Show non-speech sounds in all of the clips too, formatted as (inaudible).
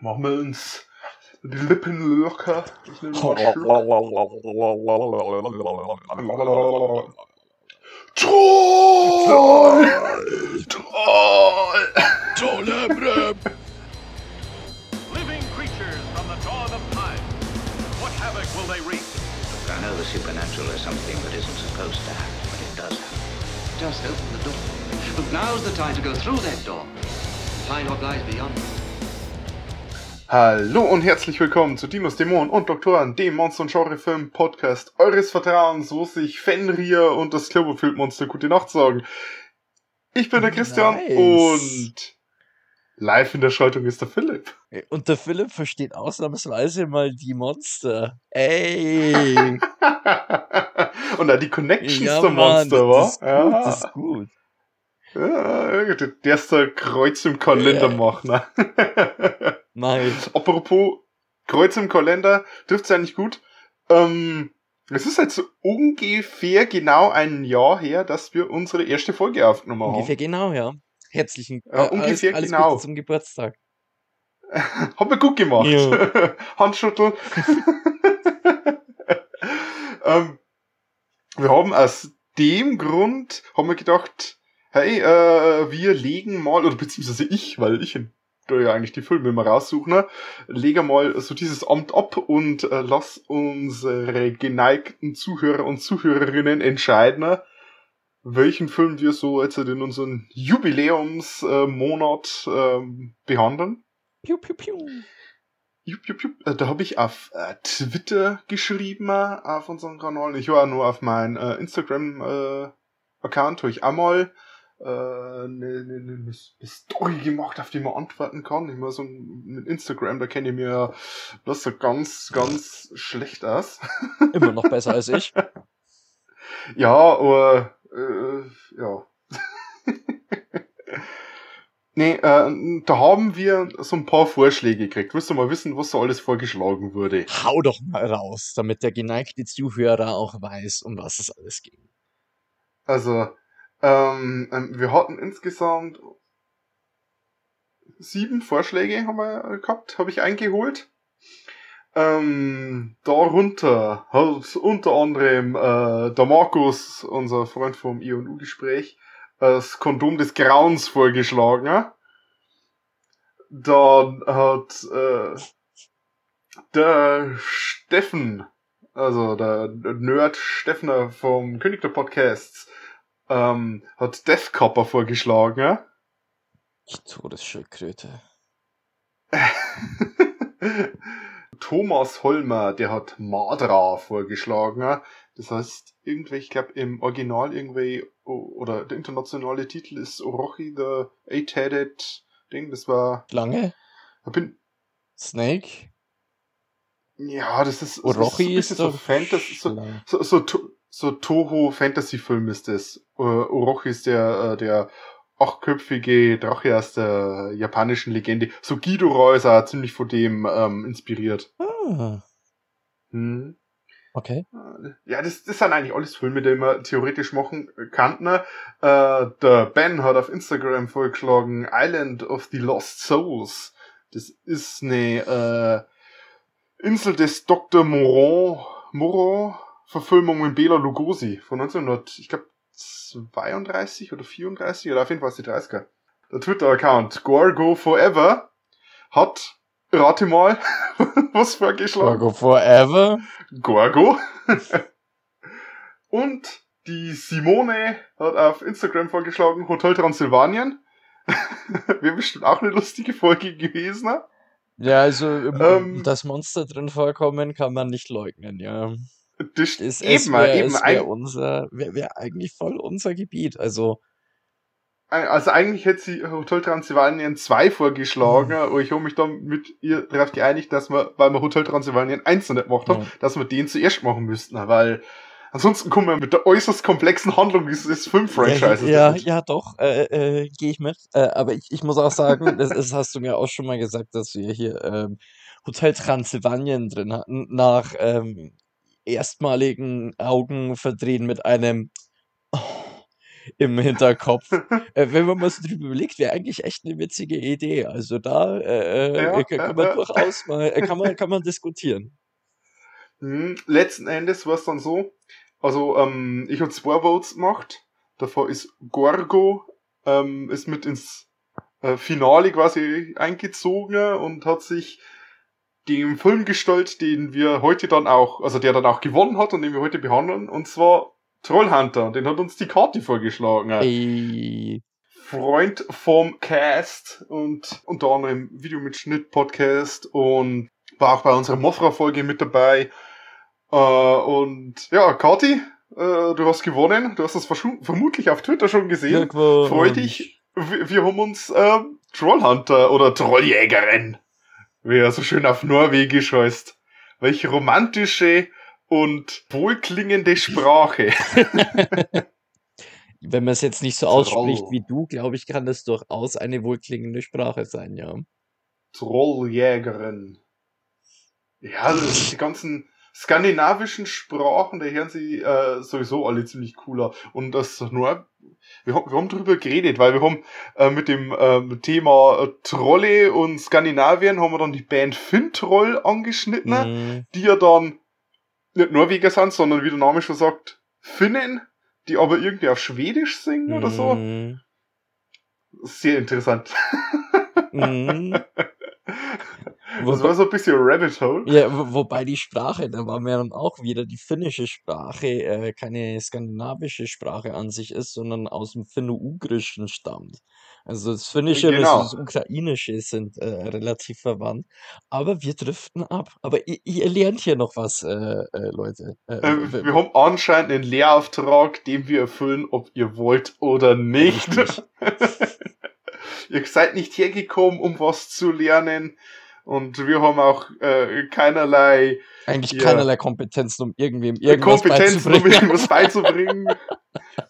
Machen wir uns die Lippen locker. Ich nehme mal Troll! Troll! Tolebrem! Living creatures from the dawn of time. What havoc will they wreak? I know the supernatural is something that isn't supposed to happen, but it does happen. Just open the door. But now's the time to go through that door and find what lies beyond. Hallo und herzlich willkommen zu Dinos Dämonen und Doktoren, dem Monster- und Genrefilm-Podcast eures Vertrauens, wo sich Fenrir und das Cloverfield-Monster gute Nacht sagen. Ich bin der Christian Nice. und live in der Schaltung ist der Philipp. Und der Philipp versteht ausnahmsweise mal die Monster. Ey! (laughs) und auch die Connections ja, der Mann, Monster, das wa? ist gut, das ist gut. Ja, ist der Kreuz im Kalender Ja. machen. Ne? (laughs) Nice. Apropos Kreuz im Kalender, trifft's eigentlich gut. Ähm, es ist jetzt so ungefähr genau ein Jahr her, dass wir unsere erste Folge aufgenommen Ungefähr haben. genau, ja. Herzlichen Ja, äh, ungefähr alles, alles genau. Gute zum Geburtstag. (laughs) Haben wir gut gemacht. Ja. (laughs) Handschütteln. ähm, wir haben aus dem Grund, haben wir gedacht, hey, äh, wir legen mal, oder beziehungsweise ich, weil ich da ja eigentlich die Filme immer raussuche, ne, lege mal so dieses Amt ab und äh, lass unsere geneigten Zuhörer und Zuhörerinnen entscheiden, ne, welchen Film wir so jetzt in unserem Jubiläumsmonat äh, behandeln. Piu, piu, piu. Jupp, jupp, jupp. Äh, Da habe ich auf äh, Twitter geschrieben, äh, auf unserem Kanal. Ich war nur auf meinen äh, Instagram-Account, wo ich einmal äh, eine ne, ne, ne Story gemacht, auf die man antworten kann. Ich muss so mit Instagram, da kenne ich mir das so ganz, ganz schlecht aus. (laughs) Immer noch besser als ich. Ja, aber äh, ja. (laughs) nee, äh, da haben wir so ein paar Vorschläge gekriegt. Willst du mal wissen, was so alles vorgeschlagen wurde? Hau doch mal raus, damit der geneigte Zuhörer auch weiß, um was es alles ging. Also, ähm, ähm, wir hatten insgesamt sieben Vorschläge haben wir gehabt, habe ich eingeholt. Ähm, darunter hat unter anderem äh, der Markus, unser Freund vom I&U-Gespräch, das Kondom des Grauens vorgeschlagen. Dann hat äh, der Steffen, also der Nerd Steffner vom König der Podcasts, ähm, hat Death Copper vorgeschlagen. Die Todesschildkröte. (laughs) Thomas Holmer, der hat Madra vorgeschlagen. Das heißt, irgendwie, ich glaube, im Original irgendwie, oder der internationale Titel ist Orochi the Eight-Headed Ding. Das war, Lange? ich bin, Snake? ja, das ist, Orochi ist ist so, bisschen so Fantasy, so, so, so, so Toho Fantasy Film ist das. Äh, Orochi ist der, äh, der achtköpfige Drache aus der japanischen Legende. So Ghidorah ist auch ziemlich von dem ähm, inspiriert. Ah, Hm. okay. Ja, das, das sind eigentlich alles Filme, die man theoretisch machen kann. Ne? Äh, der Ben hat auf Instagram vorgeschlagen Island of the Lost Souls. Das ist eine äh, Insel des Dr. Moron, Moron Verfilmung mit Bela Lugosi von 1900, ich glaube 32 oder 34 oder auf jeden Fall die 30er. Der Twitter-Account Gorgo Forever hat, rate mal, (laughs) was vorgeschlagen. Gorgo Forever? Gorgo. (laughs) Und die Simone hat auf Instagram vorgeschlagen Hotel Transsilvanien. (laughs) Wäre bestimmt auch eine lustige Folge gewesen. Ne? Ja, also, Ähm. dass Monster drin vorkommen, kann man nicht leugnen, ja. Das Es, eben, es wäre eben es wär ein, unser, wäre wär eigentlich voll unser Gebiet. Also, also eigentlich hätte sie Hotel Transsilvanien 2 vorgeschlagen, aber ich habe mich dann mit ihr darauf geeinigt, dass wir, weil wir Hotel Transsilvanien 1 noch nicht gemacht haben, Ja. dass wir den zuerst machen müssten, weil ansonsten kommen wir mit der äußerst komplexen Handlung dieses Film-Franchises. ja, nicht. ja, doch, äh, äh, gehe ich mit. Äh, aber ich, ich muss auch sagen, das, das hast du mir auch schon mal gesagt, dass wir hier ähm, Hotel Transsilvanien drin hatten, nach ähm, erstmaligen Augenverdrehen mit einem oh, (laughs) im Hinterkopf. (laughs) äh, wenn man mal so drüber überlegt, wäre eigentlich echt eine witzige Idee. Also da äh, äh, Ja, kann man ja. durchaus mal, äh, kann man, (laughs) kann man diskutieren. Hm, letzten Endes war es dann so, also ähm, ich habe zwei Votes gemacht. Davor ist Gorgo ähm, ist mit ins äh, Finale quasi eingezogen und hat sich dem Film gestellt, den wir heute dann auch, also der dann auch gewonnen hat und den wir heute behandeln, und zwar Trollhunter. Den hat uns die Karte vorgeschlagen. Ey, Freund vom Cast und unter anderem Videomitschnitt Podcast und war auch bei unserer Mofra-Folge mit dabei. Äh, und ja, Kati, äh, du hast gewonnen. Du hast das vermutlich auf Twitter schon gesehen. Freu dich. Wir, wir haben uns äh, Trollhunter oder Trolljägerin, wie er so schön auf Norwegisch heißt. Welche romantische und wohlklingende Sprache. (laughs) Wenn man es jetzt nicht so ausspricht Troll. wie du, glaube ich, kann das durchaus eine wohlklingende Sprache sein, ja. Trolljägerin. Ja, die ganzen skandinavischen Sprachen, da hören sie äh, sowieso alle ziemlich cooler. Und das nur, wir, haben- wir haben drüber geredet, weil wir haben äh, mit dem ähm, Thema äh, Trolle und Skandinavien haben wir dann die Band Fintroll angeschnitten, Mhm. die ja dann nicht Norweger sind, sondern wie der Name schon sagt, Finnen, die aber irgendwie auf Schwedisch singen oder so. Mhm. Sehr interessant. Mhm. (laughs) Das war so ein bisschen Rabbit Hole. Ja, wo, wobei die Sprache, da war mir dann auch wieder die finnische Sprache, äh, keine skandinavische Sprache an sich ist, sondern aus dem Finno-Ugrischen stammt. Also das Finnische Genau. und das Ukrainische sind äh, relativ verwandt. Aber wir driften ab. Aber ihr, ihr lernt hier noch was, äh, äh, Leute. Äh, Äh, w- wir haben anscheinend einen Lehrauftrag, den wir erfüllen, ob ihr wollt oder nicht. (laughs) Ihr seid nicht hergekommen, um was zu lernen. Und wir haben auch äh, keinerlei Eigentlich Ja. keinerlei Kompetenzen, um irgendwem irgendwas Kompetenzen, um beizubringen. irgendwas (laughs) beizubringen.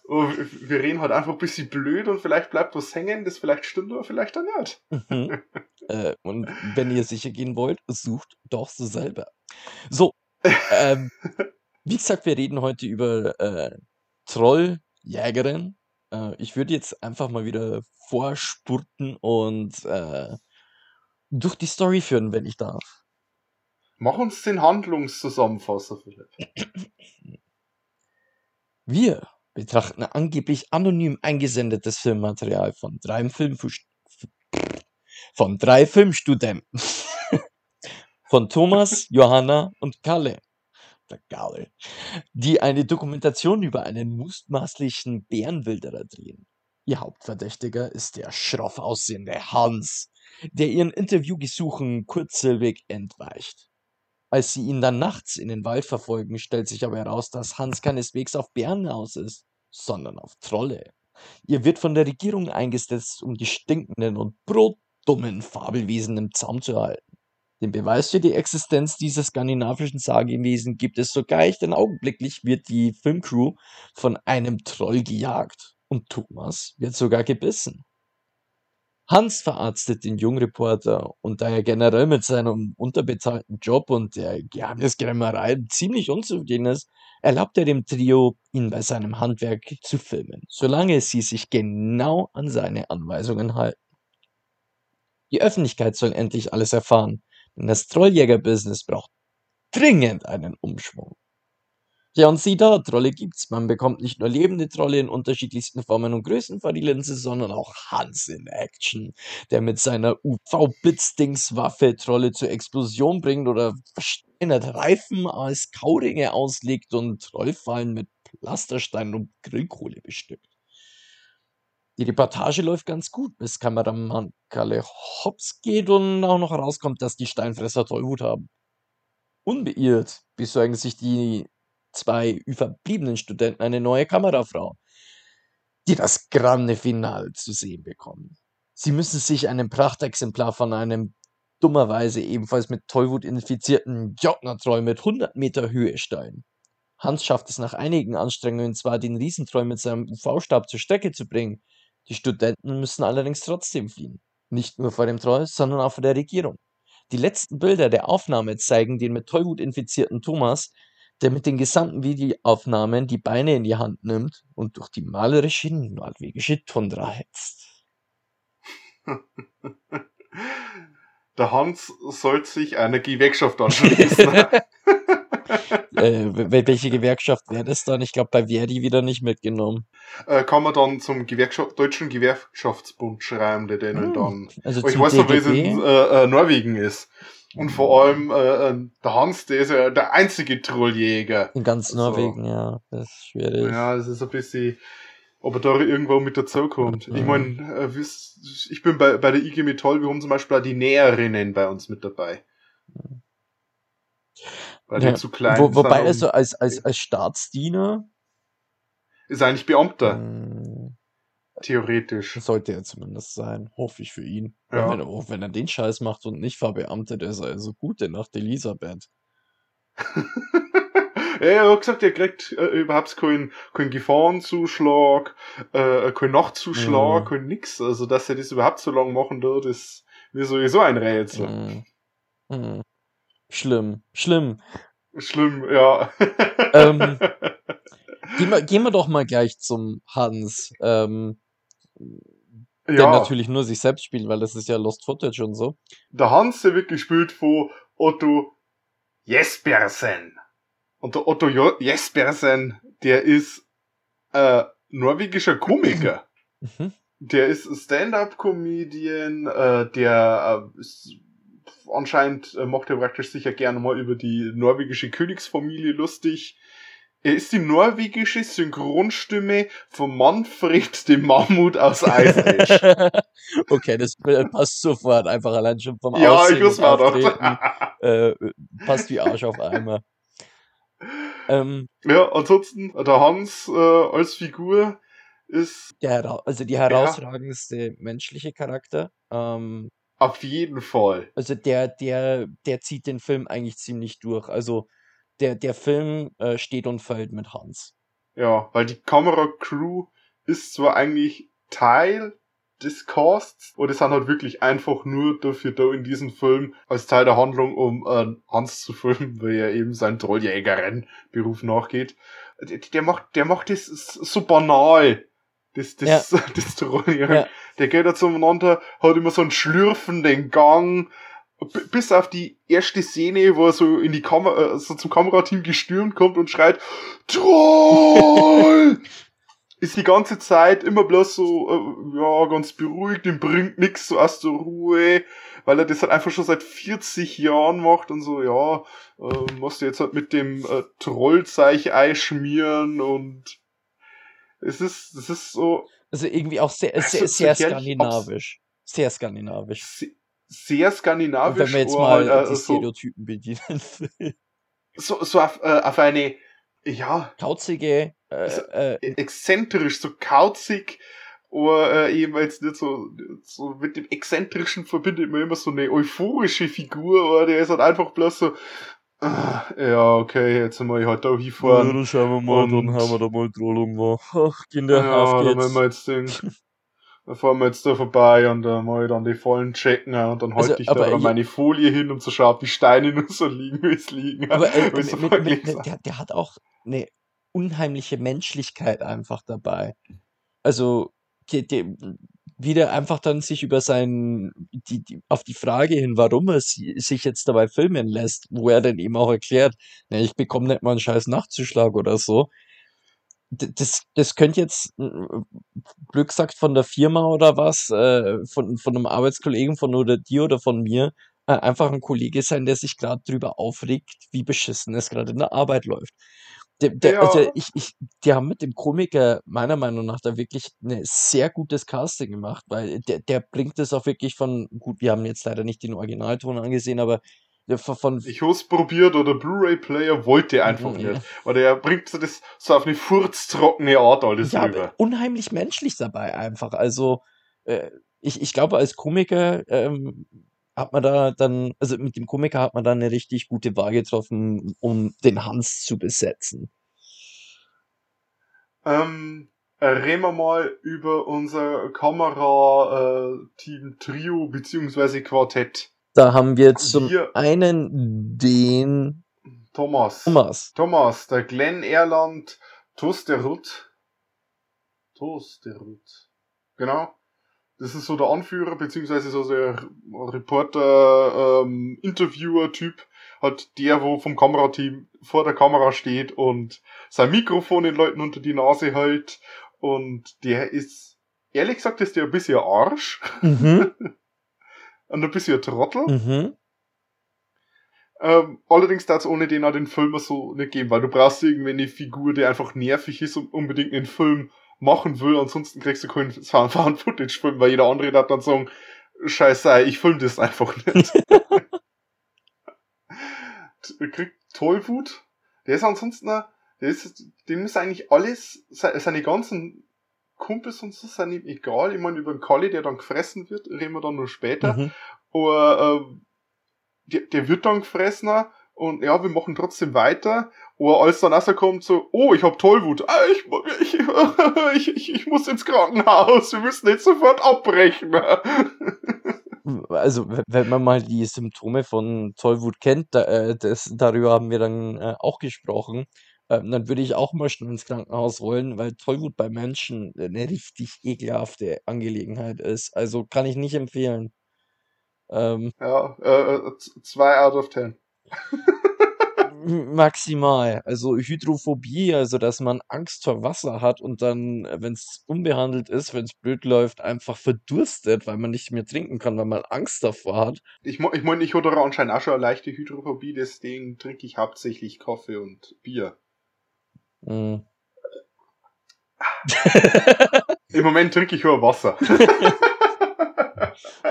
Und wir reden halt einfach ein bisschen blöd und vielleicht bleibt was hängen, das vielleicht stimmt oder vielleicht dann nicht. Mhm. (laughs) äh, und wenn ihr sicher gehen wollt, sucht doch so selber. So, ähm, wie gesagt, wir reden heute über äh, Trolljägerin. Äh, ich würde jetzt einfach mal wieder vorspurten und äh, durch die Story führen, wenn ich darf. Mach uns den Handlungszusammenfasser, Philipp. Wir betrachten angeblich anonym eingesendetes Filmmaterial von drei Filmfusch von drei Filmstudenten. (laughs) von Thomas, Johanna und Kalle. Der Kalle. Die eine Dokumentation über einen mutmaßlichen Bärenwilderer drehen. Ihr Hauptverdächtiger ist der schroff aussehende Hans, der ihren Interviewgesuchen kurzsilbig entweicht. Als sie ihn dann nachts in den Wald verfolgen, stellt sich aber heraus, dass Hans keineswegs auf Bären aus ist, sondern auf Trolle. Ihr wird von der Regierung eingesetzt, um die stinkenden und brotdummen Fabelwesen im Zaum zu halten. Den Beweis für die Existenz dieser skandinavischen Sagewesen gibt es sogleich, denn augenblicklich wird die Filmcrew von einem Troll gejagt und Thomas wird sogar gebissen. Hans verarztet den Jungreporter und da er generell mit seinem unterbezahlten Job und der Geheimnisgrämerei ziemlich unzufrieden ist, erlaubt er dem Trio, ihn bei seinem Handwerk zu filmen, solange sie sich genau an seine Anweisungen halten. Die Öffentlichkeit soll endlich alles erfahren, denn das Trolljäger-Business braucht dringend einen Umschwung. Ja, und sieh da, Trolle gibt's. Man bekommt nicht nur lebende Trolle in unterschiedlichsten Formen und Größen vor die Linse, sondern auch Hans in Action, der mit seiner UV-Blitzdings-Waffe Trolle zur Explosion bringt oder versteinert Reifen als Kauringe auslegt und Trollfallen mit Pflastersteinen und Grillkohle bestückt. Die Reportage läuft ganz gut, bis Kameramann Kalle hops geht und auch noch herauskommt, dass die Steinfresser Tollwut haben. Unbeirrt besorgen sich die zwei verbliebenen Studenten eine neue Kamerafrau, die das grande Finale zu sehen bekommen. Sie müssen sich einem Prachtexemplar von einem dummerweise ebenfalls mit Tollwut infizierten Jotner-Troll mit 100 Meter Höhe stellen. Hans schafft es nach einigen Anstrengungen zwar, den Riesentroll mit seinem UV-Stab zur Strecke zu bringen, die Studenten müssen allerdings trotzdem fliehen. Nicht nur vor dem Troll, sondern auch vor der Regierung. Die letzten Bilder der Aufnahme zeigen den mit Tollwut infizierten Thomas, der mit den gesamten Videoaufnahmen die Beine in die Hand nimmt und durch die malerische norwegische Tundra hetzt. (laughs) Der Hans soll sich einer Gewerkschaft anschließen. (laughs) äh, wel- welche Gewerkschaft wäre das dann? Ich glaube, bei Verdi wieder nicht mitgenommen. äh, kann man dann zum Gewerkschaft, Deutschen Gewerkschaftsbund schreiben, der denen Hm, dann. Also ich weiß noch, wie es in äh, äh, Norwegen ist. Und vor allem äh, äh, der Hans, der ist ja der einzige Trolljäger. In ganz so. Norwegen, ja. Das ist schwierig. Ja, das ist ein bisschen, ob er da irgendwo mit dazukommt. Ich Mhm. mein, äh, wie's- ich bin bei, bei der IG Metall, wir haben zum Beispiel auch die Näherinnen bei uns mit dabei. Weil Ja, die zu klein Wo, sind, wobei also als, als, als Staatsdiener ist eigentlich Beamter, mh, theoretisch. sollte er zumindest sein. Hoffe ich für ihn. Ja. Wenn, er- auch wenn er den Scheiß macht und nicht verbeamtet, ist er also gut in Nacht Elisabeth. (laughs) ja, er hat gesagt, er kriegt äh, überhaupt keinen kein Gefahrenzuschlag, äh, keinen Nachtzuschlag, Mhm. kein nix. Also, dass er das überhaupt so lange machen wird, ist mir sowieso ein Rätsel. Mhm. Mhm. Schlimm, schlimm. Schlimm, ja. Ähm, (laughs) Gehen wir, gehen wir doch mal gleich zum Hans. Ähm, Der ja, natürlich nur sich selbst spielt, weil das ist ja Lost Footage und so. der Hans, der wird gespielt von Otto Jespersen. Und der Otto Jespersen, der ist äh, norwegischer Komiker. Mhm. Der ist Stand-up-Comedian, äh, der äh, anscheinend äh, macht er praktisch sicher gerne mal über die norwegische Königsfamilie lustig. Er ist die norwegische Synchronstimme von Manfred dem Mammut aus Eisenreich. (laughs) okay, das passt sofort, einfach allein schon vom ja, Aussehen ich muss mal doch. (laughs) äh, passt wie Arsch auf Eimer. Ähm, Ja, ansonsten, der Hans äh, als Figur ist der, also die herausragendste menschliche Charakter. Ähm, auf jeden Fall. also der, der, der zieht den Film eigentlich ziemlich durch. Also der, der Film äh, steht und fällt mit Hans. Ja, weil die Kameracrew ist zwar eigentlich Teil des Casts, und es sind halt wirklich einfach nur dafür da in diesem Film als Teil der Handlung, um äh, Hans zu filmen, weil er eben seinen Trolljägerin-Beruf nachgeht. Der, der macht, der macht das so banal. Das, das, (laughs) das Trolljagen. Ja. Der geht da zueinander, hat immer so einen schlürfenden Gang, bis auf die erste Szene, wo er so in die Kamera, äh, so zum Kamerateam gestürmt kommt und schreit, Troll! (laughs) ist die ganze Zeit immer bloß so, äh, ja, ganz beruhigt, ihm bringt nix so aus der Ruhe, weil er das halt einfach schon seit 40 Jahren macht und so, ja, äh, musst du jetzt halt mit dem äh, Trollzeich einschmieren und es ist, es ist so Also irgendwie auch sehr, Also sehr, so sehr skandinavisch. Sehr skandinavisch. Und wenn wir jetzt mal halt, die äh, so, Stereotypen bedienen will. (laughs) so, so auf, äh, auf eine, ja, Kauzige, äh, äh, exzentrisch, so kauzig, aber äh, eben jetzt nicht so, so mit dem Exzentrischen verbindet man immer so eine euphorische Figur, aber der ist halt einfach bloß so, ah, ja, okay, jetzt sind wir halt da hinfahren. dann schauen wir mal, dann haben wir da mal Trollung gemacht. Ach, Kinder, Ja, dann wollen wir jetzt den, (laughs) dann fahren wir jetzt da vorbei und dann mal dann die Vollen checken äh, und dann halte Also, ich da aber dann meine Folie hin, um zu schauen, ob die Steine (laughs) nur so liegen, wie es liegen. Aber äh, mit, mit, mit, der, der hat auch eine unheimliche Menschlichkeit einfach dabei. Also, die, die, wie der einfach dann sich über sein, die, die, auf die Frage hin, warum er si- sich jetzt dabei filmen lässt, wo er dann eben auch erklärt, ne, ich bekomme nicht mal einen scheiß Nachtzuschlag oder so. Das, das könnte jetzt, äh, Glück gesagt, von der Firma oder was, äh, von, von einem Arbeitskollegen von oder dir oder von mir, äh, einfach ein Kollege sein, der sich gerade drüber aufregt, wie beschissen es gerade in der Arbeit läuft. Der, der, Ja. also ich, ich, die haben mit dem Komiker meiner Meinung nach da wirklich ein sehr gutes Casting gemacht, weil der, der bringt es auch wirklich von, gut, wir haben jetzt leider nicht den Originalton angesehen, aber der von, Ich hab's probiert oder Blu-ray-Player wollte einfach Mhm. nicht. Weil der bringt so das so auf eine furztrockene Art alles ja, rüber. unheimlich menschlich dabei einfach. Also äh, ich, ich glaube, als Komiker ähm, hat man da dann, also mit dem Komiker hat man da eine richtig gute Wahl getroffen, um den Hans zu besetzen. Ähm, äh, reden wir mal über unser Kamera-Team Trio beziehungsweise Quartett. Da haben wir zum Wir- einen den Thomas. Thomas. Thomas, der Glenn Erland Tosterut. Tosterut. Genau. Das ist so der Anführer, beziehungsweise so der Reporter, ähm, Interviewer-Typ. Halt der, wo vom Kamerateam vor der Kamera steht und sein Mikrofon den Leuten unter die Nase hält. Und der ist, ehrlich gesagt, ist der ein bisschen Arsch. Mhm. (laughs) Und ein bisschen Trottel. Mhm. Ähm, allerdings darf es ohne den auch den Film so nicht geben, weil du brauchst irgendwie eine Figur, die einfach nervig ist und unbedingt einen Film machen will, ansonsten kriegst du keinen Found-Footage-Film, (laughs) weil jeder andere darf dann sagen, scheiße, ich film das einfach nicht. (laughs) Kriegt Tollwut, der ist ansonsten, der ist, dem ist eigentlich alles, se- seine ganzen Kumpels und so sind ihm egal. Ich meine, über den Kali, der dann gefressen wird, reden wir dann nur später. Mhm. Aber ähm, der, der wird dann gefressen und ja, wir machen trotzdem weiter. Oder als dann also kommt so, oh, ich hab Tollwut, ah, ich, ich, (laughs) ich, ich, ich muss ins Krankenhaus, wir müssen jetzt sofort abbrechen. (laughs) Also, wenn man mal die Symptome von Tollwut kennt, da, äh, das, darüber haben wir dann äh, auch gesprochen, ähm, dann würde ich auch mal schnell ins Krankenhaus wollen, weil Tollwut bei Menschen eine richtig ekelhafte Angelegenheit ist. Also kann ich nicht empfehlen. Ähm, Ja, äh, äh, z- zwei out of ten. maximal. Also Hydrophobie, also dass man Angst vor Wasser hat und dann, wenn es unbehandelt ist, wenn es blöd läuft, einfach verdurstet, weil man nicht mehr trinken kann, weil man Angst davor hat. Ich, mo- ich meine, ich hatte anscheinend auch schon eine leichte Hydrophobie, deswegen trinke ich hauptsächlich Kaffee und Bier. Mm. (laughs) Im Moment trinke ich nur Wasser. (laughs)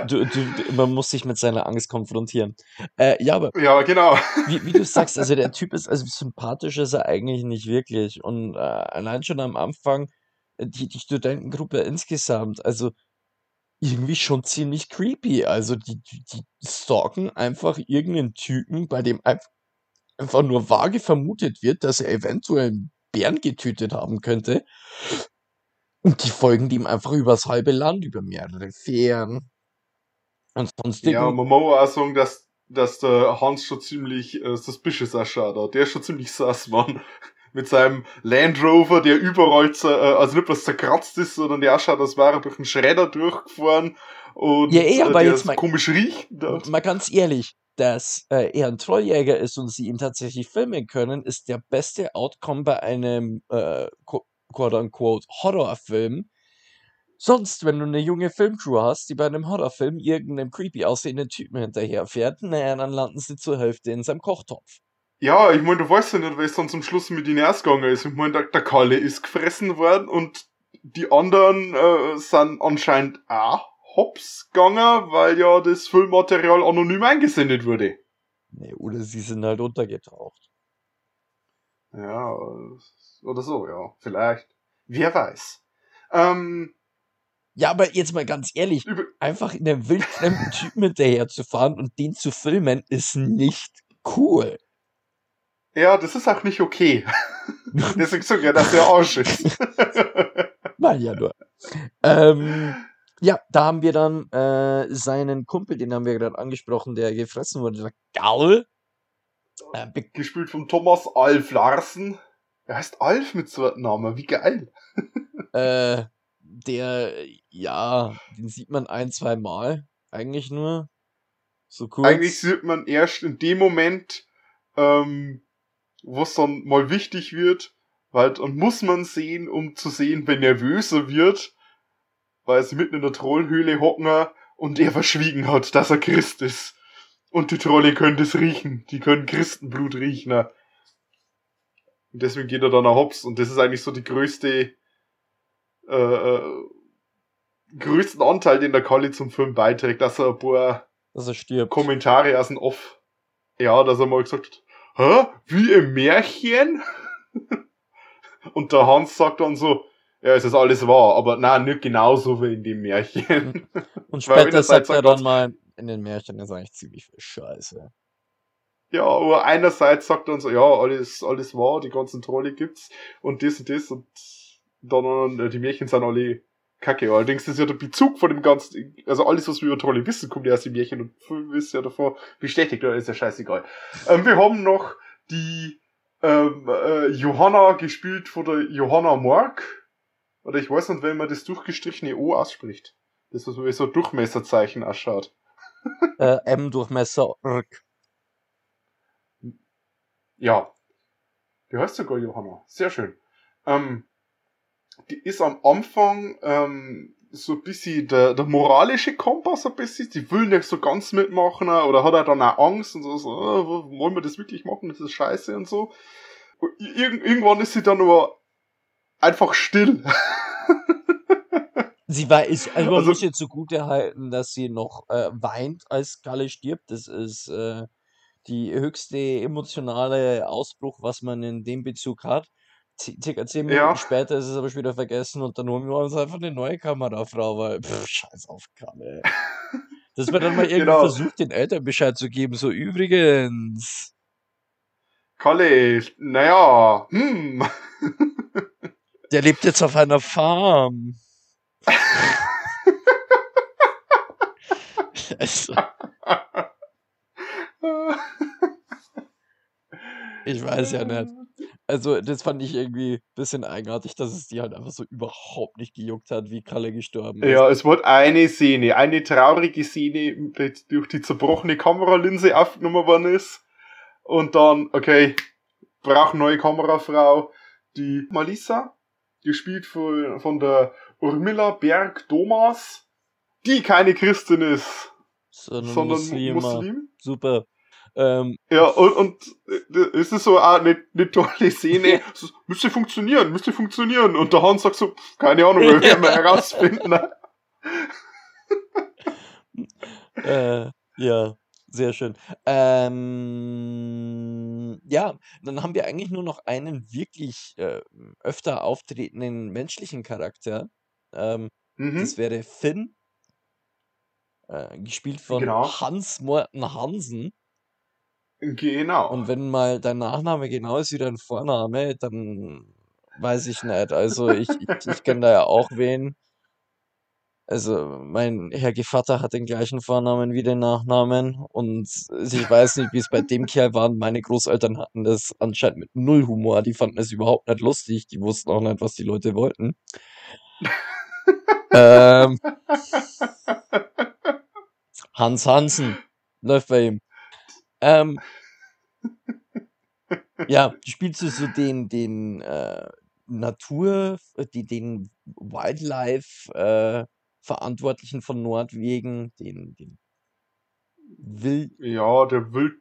Du, du, man muss sich mit seiner Angst konfrontieren. Äh, ja, aber ja, genau. wie, wie du sagst, also der Typ ist, also sympathisch ist er eigentlich nicht wirklich. Und äh, allein schon am Anfang, die, die Studentengruppe insgesamt, also irgendwie schon ziemlich creepy. Also die, die, die stalken einfach irgendeinen Typen, bei dem einf- einfach nur vage vermutet wird, dass er eventuell einen Bären getötet haben könnte. Und die folgen dem einfach übers halbe Land, über mehrere Fähren. Und sonstigen. Ja, man muss auch sagen, dass, dass der Hans schon ziemlich äh, suspicious ausschaut. Der ist schon ziemlich sass, Mann. (laughs) Mit seinem Land Rover, der überall, äh, also nicht bloß zerkratzt ist, sondern der ausschaut, als wäre er durch einen Schredder durchgefahren. Und Ja, eh, aber äh, der jetzt mal- komisch riecht. Mal ganz ehrlich, dass äh, er ein Trolljäger ist und sie ihn tatsächlich filmen können, ist der beste Outcome bei einem äh, qu- quote-unquote Horrorfilm. Sonst, wenn du eine junge Filmcrew hast, die bei einem Horrorfilm irgendeinem creepy aussehenden Typen hinterherfährt, naja, dann landen sie zur Hälfte in seinem Kochtopf. Ja, ich meine, du weißt ja nicht, es dann zum Schluss mit ihnen ausgegangen ist. Ich meine, der, der Kalle ist gefressen worden und die anderen äh, sind anscheinend auch hops gegangen, weil ja das Filmmaterial anonym eingesendet wurde. Nee, oder sie sind halt untergetaucht. Ja, oder so, ja, vielleicht. Wer weiß. Ähm, Ja, aber jetzt mal ganz ehrlich, einfach in einem wildfremden (laughs) Typen hinterher zu fahren und den zu filmen, ist nicht cool. ja, das ist auch nicht okay. (laughs) Deswegen ja, dass der Arsch ist. Mal ja nur. Ähm, (laughs) ja, da haben wir dann äh, seinen Kumpel, den haben wir gerade angesprochen, der gefressen wurde, der Gaul. Äh, Gespielt von Thomas Alf Larsen. Er heißt Alf mit so einem Namen, wie geil. (laughs) äh, der, ja, den sieht man ein, zwei Mal. Eigentlich nur. So kurz. Eigentlich sieht man erst in dem Moment, ähm, wo es dann mal wichtig wird, weil dann muss man sehen, um zu sehen, wenn nervöser wird, weil sie mitten in der Trollhöhle hocken und er verschwiegen hat, dass er Christ ist. Und die Trolle können das riechen. Die können Christenblut riechen. Und deswegen geht er dann nach Hops. Und das ist eigentlich so die größte, äh, äh, größten Anteil, den der Kali zum Film beiträgt, dass er ein paar dass er stirbt. Kommentare aus dem Off. Ja, dass er mal gesagt hat, hä? Wie im Märchen? (laughs) Und der Hans sagt dann so, ja, es ist alles wahr, aber nein, nicht genauso wie in dem Märchen. (laughs) Und Weil wenn später er sagt er dann mal, in den Märchen ist eigentlich ziemlich viel Scheiße. ja, aber einerseits sagt er so, ja, alles, alles wahr, die ganzen Trolle gibt's und das und das und dann äh, die Märchen sind alle kacke. Allerdings ist ja der Bezug von dem ganzen, also alles, was wir über Trolle wissen, kommt ja aus den Märchen und Film ist ja davor bestätigt, oder ist ja scheißegal. Ähm, wir haben noch die ähm, äh, Johanna gespielt von der Johanna Morg. Oder ich weiß nicht, wenn man das durchgestrichene O ausspricht. Das, was wie so ein Durchmesserzeichen ausschaut. (laughs) Äh, M-Durchmesser. Ja. Die heißt sogar Johanna. Sehr schön. Ähm, die ist am Anfang ähm, so ein bisschen der, der moralische Kompass ein bisschen. Die will nicht so ganz mitmachen oder hat er dann auch Angst und so, so oh, wollen wir das wirklich machen? Das ist scheiße und so. Ir irgendwann ist sie dann aber einfach still. (laughs) Sie war, ich, also man Also- muss jetzt zugute halten, dass sie noch äh, weint, als Galle stirbt. Das ist äh, die höchste emotionale Ausbruch, was man in dem Bezug hat. Circa zehn Minuten Ja. später ist es aber schon wieder vergessen und dann holen wir uns einfach eine neue Kamerafrau, weil, pff, scheiß auf Galle. Das wird dann mal (laughs) irgendwie Genau. versucht, den Eltern Bescheid zu geben, so übrigens. Kalle, naja, hm. (laughs) Der lebt jetzt auf einer Farm. (laughs) also, ich weiß ja nicht. Also, das fand ich irgendwie ein bisschen eigenartig, dass es die halt einfach so überhaupt nicht gejuckt hat, wie Kalle gestorben ist. Ja, es wurde eine Szene, eine traurige Szene, die durch die zerbrochene Kameralinse aufgenommen worden ist. Und dann, okay, braucht neue Kamerafrau. Die Malissa, gespielt von, von der Urmila Berg Thomas, die keine Christin ist, Sondern, sondern Muslima. Muslim. Super. Ähm, Ja, und, und äh, es ist so eine, eine tolle Szene. (laughs) So, müsste funktionieren, müsste funktionieren. Und der Hans sagt so, keine Ahnung, wir werden wir herausfinden. (laughs) äh, ja, sehr schön. Ähm, ja, dann haben wir eigentlich nur noch einen wirklich äh, öfter auftretenden menschlichen Charakter. Ähm, Mhm. Das wäre Finn, äh, gespielt von Genau. Hans Morten Hansen. Genau. Und wenn mal dein Nachname genau ist wie dein Vorname, dann weiß ich nicht. Also ich, ich, ich kenne da ja auch wen. Also mein Herr Gevatter hat den gleichen Vornamen wie den Nachnamen und ich weiß nicht, wie es bei dem Kerl war. Meine Großeltern hatten das anscheinend mit null Humor. Die fanden es überhaupt nicht lustig. Die wussten auch nicht, was die Leute wollten. ähm, Hans Hansen läuft bei ihm. Ähm, ja, spielst du so den, den äh, Natur, die, den Wildlife äh, Verantwortlichen von Nordwegen, den, den Wild, ja, der Wild,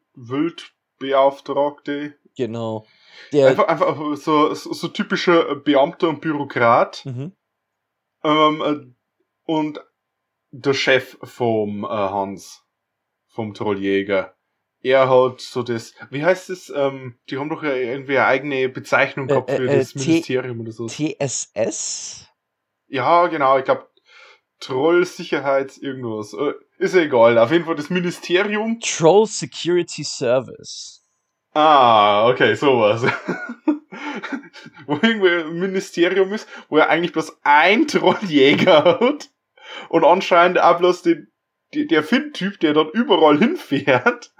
Wildbeauftragte. genau. Der, Einfach, einfach so, so, typischer Beamter und Bürokrat. mhm. Ähm, äh, und der Chef vom äh, Hans, vom Trolljäger. Er hat so das, wie heißt es, ähm, die haben doch irgendwie eine eigene Bezeichnung Äh, gehabt für äh, das T- Ministerium oder so. TSS? Ja, genau, ich glaube, Troll-Sicherheits irgendwas. Äh, ist ja egal, auf jeden Fall das Ministerium. Troll Security Service. Ah, okay, sowas. (laughs) wo irgendwie ein Ministerium ist, wo er eigentlich bloß ein Trolljäger (laughs) hat und anscheinend auch bloß den, der Finn-Typ, der dort überall hinfährt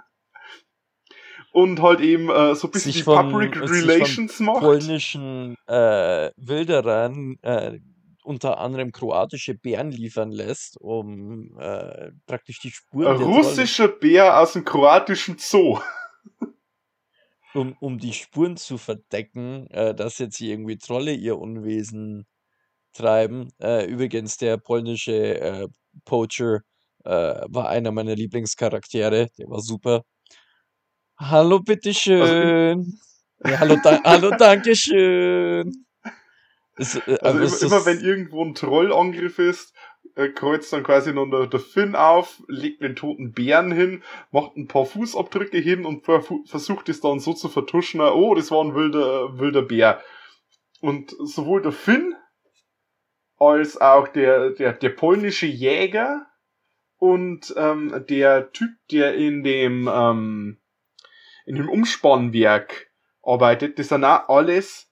und halt eben äh, so ein bisschen Sich die von- Public Relations macht. polnischen äh, Wilderern äh, unter anderem kroatische Bären liefern lässt, um äh, praktisch die Spuren russischer Bär aus dem kroatischen Zoo. um, um die Spuren zu verdecken, äh, dass jetzt hier irgendwie Trolle ihr Unwesen treiben. Äh, übrigens, der polnische äh, Poacher äh, war einer meiner Lieblingscharaktere, der war super. Hallo, bitteschön. ja, hallo, da hallo, dankeschön. Es, äh, Also immer, immer wenn irgendwo ein Trollangriff ist, äh, kreuzt dann quasi noch der, der Finn auf, legt einen toten Bären hin, macht ein paar Fußabdrücke hin und versucht es dann so zu vertuschen, oh, das war ein wilder, wilder Bär. Und sowohl der Finn als auch der, der, der polnische Jäger und ähm, der Typ, der in dem, ähm, in dem Umspannwerk arbeitet, das sind auch alles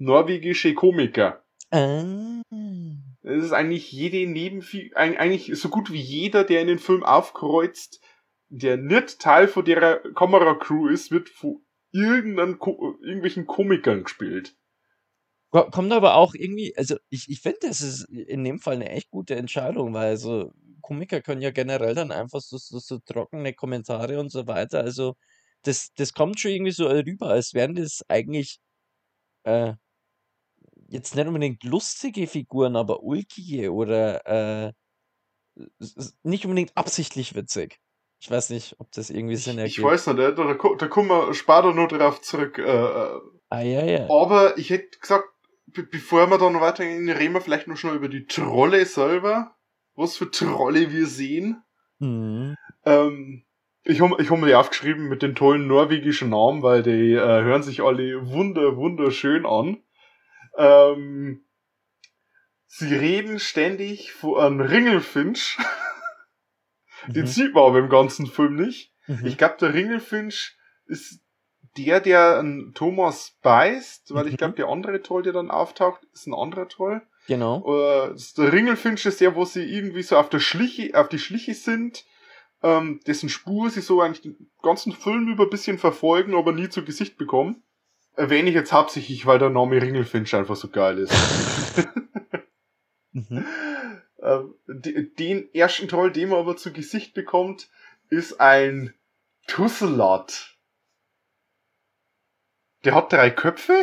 norwegische Komiker. Ah. Es ist eigentlich jede Nebenfigur, eigentlich so gut wie jeder, der in den Film aufkreuzt, der nicht Teil von der Kameracrew ist, wird von irgendeinen, Ko irgendwelchen Komikern gespielt. Ko- Kommt aber auch irgendwie, also ich, ich finde, das ist in dem Fall eine echt gute Entscheidung, weil so Komiker können ja generell dann einfach so, so, so trockene Kommentare und so weiter. Also das, das kommt schon irgendwie so rüber, als wären das eigentlich äh, jetzt nicht unbedingt lustige Figuren, aber ulkige oder äh, nicht unbedingt absichtlich witzig. Ich weiß nicht, ob das irgendwie Sinn Ich, ich ergibt. weiß nicht, da, da, da kommen wir später noch drauf zurück. Äh, äh, Ah, ja, ja. aber ich hätte gesagt, be bevor wir dann weitergehen, reden wir vielleicht noch schon über die Trolle selber. Was für Trolle wir sehen. Mhm. Ähm, ich habe ich hab mir die aufgeschrieben mit den tollen norwegischen Namen, weil die äh, hören sich alle wunder, wunderschön an. Ähm, sie reden ständig von einem Ringelfinch. (laughs) Den Mhm. sieht man aber im ganzen Film nicht. Mhm. Ich glaube, der Ringelfinch ist der, der einen Thomas beißt, weil ich Mhm. glaube, der andere Troll, der dann auftaucht, ist ein anderer Troll. Genau. Äh, der Ringelfinch ist der, wo sie irgendwie so auf der Schliche, auf die Schliche sind, ähm, dessen Spur sie so eigentlich den ganzen Film über ein bisschen verfolgen, aber nie zu Gesicht bekommen. Erwähne ich jetzt hauptsächlich, weil der Name Ringelfinch einfach so geil ist. Mhm. (laughs) Ähm, de- den ersten Troll, den man aber zu Gesicht bekommt, ist ein Tusselat. Der hat drei Köpfe,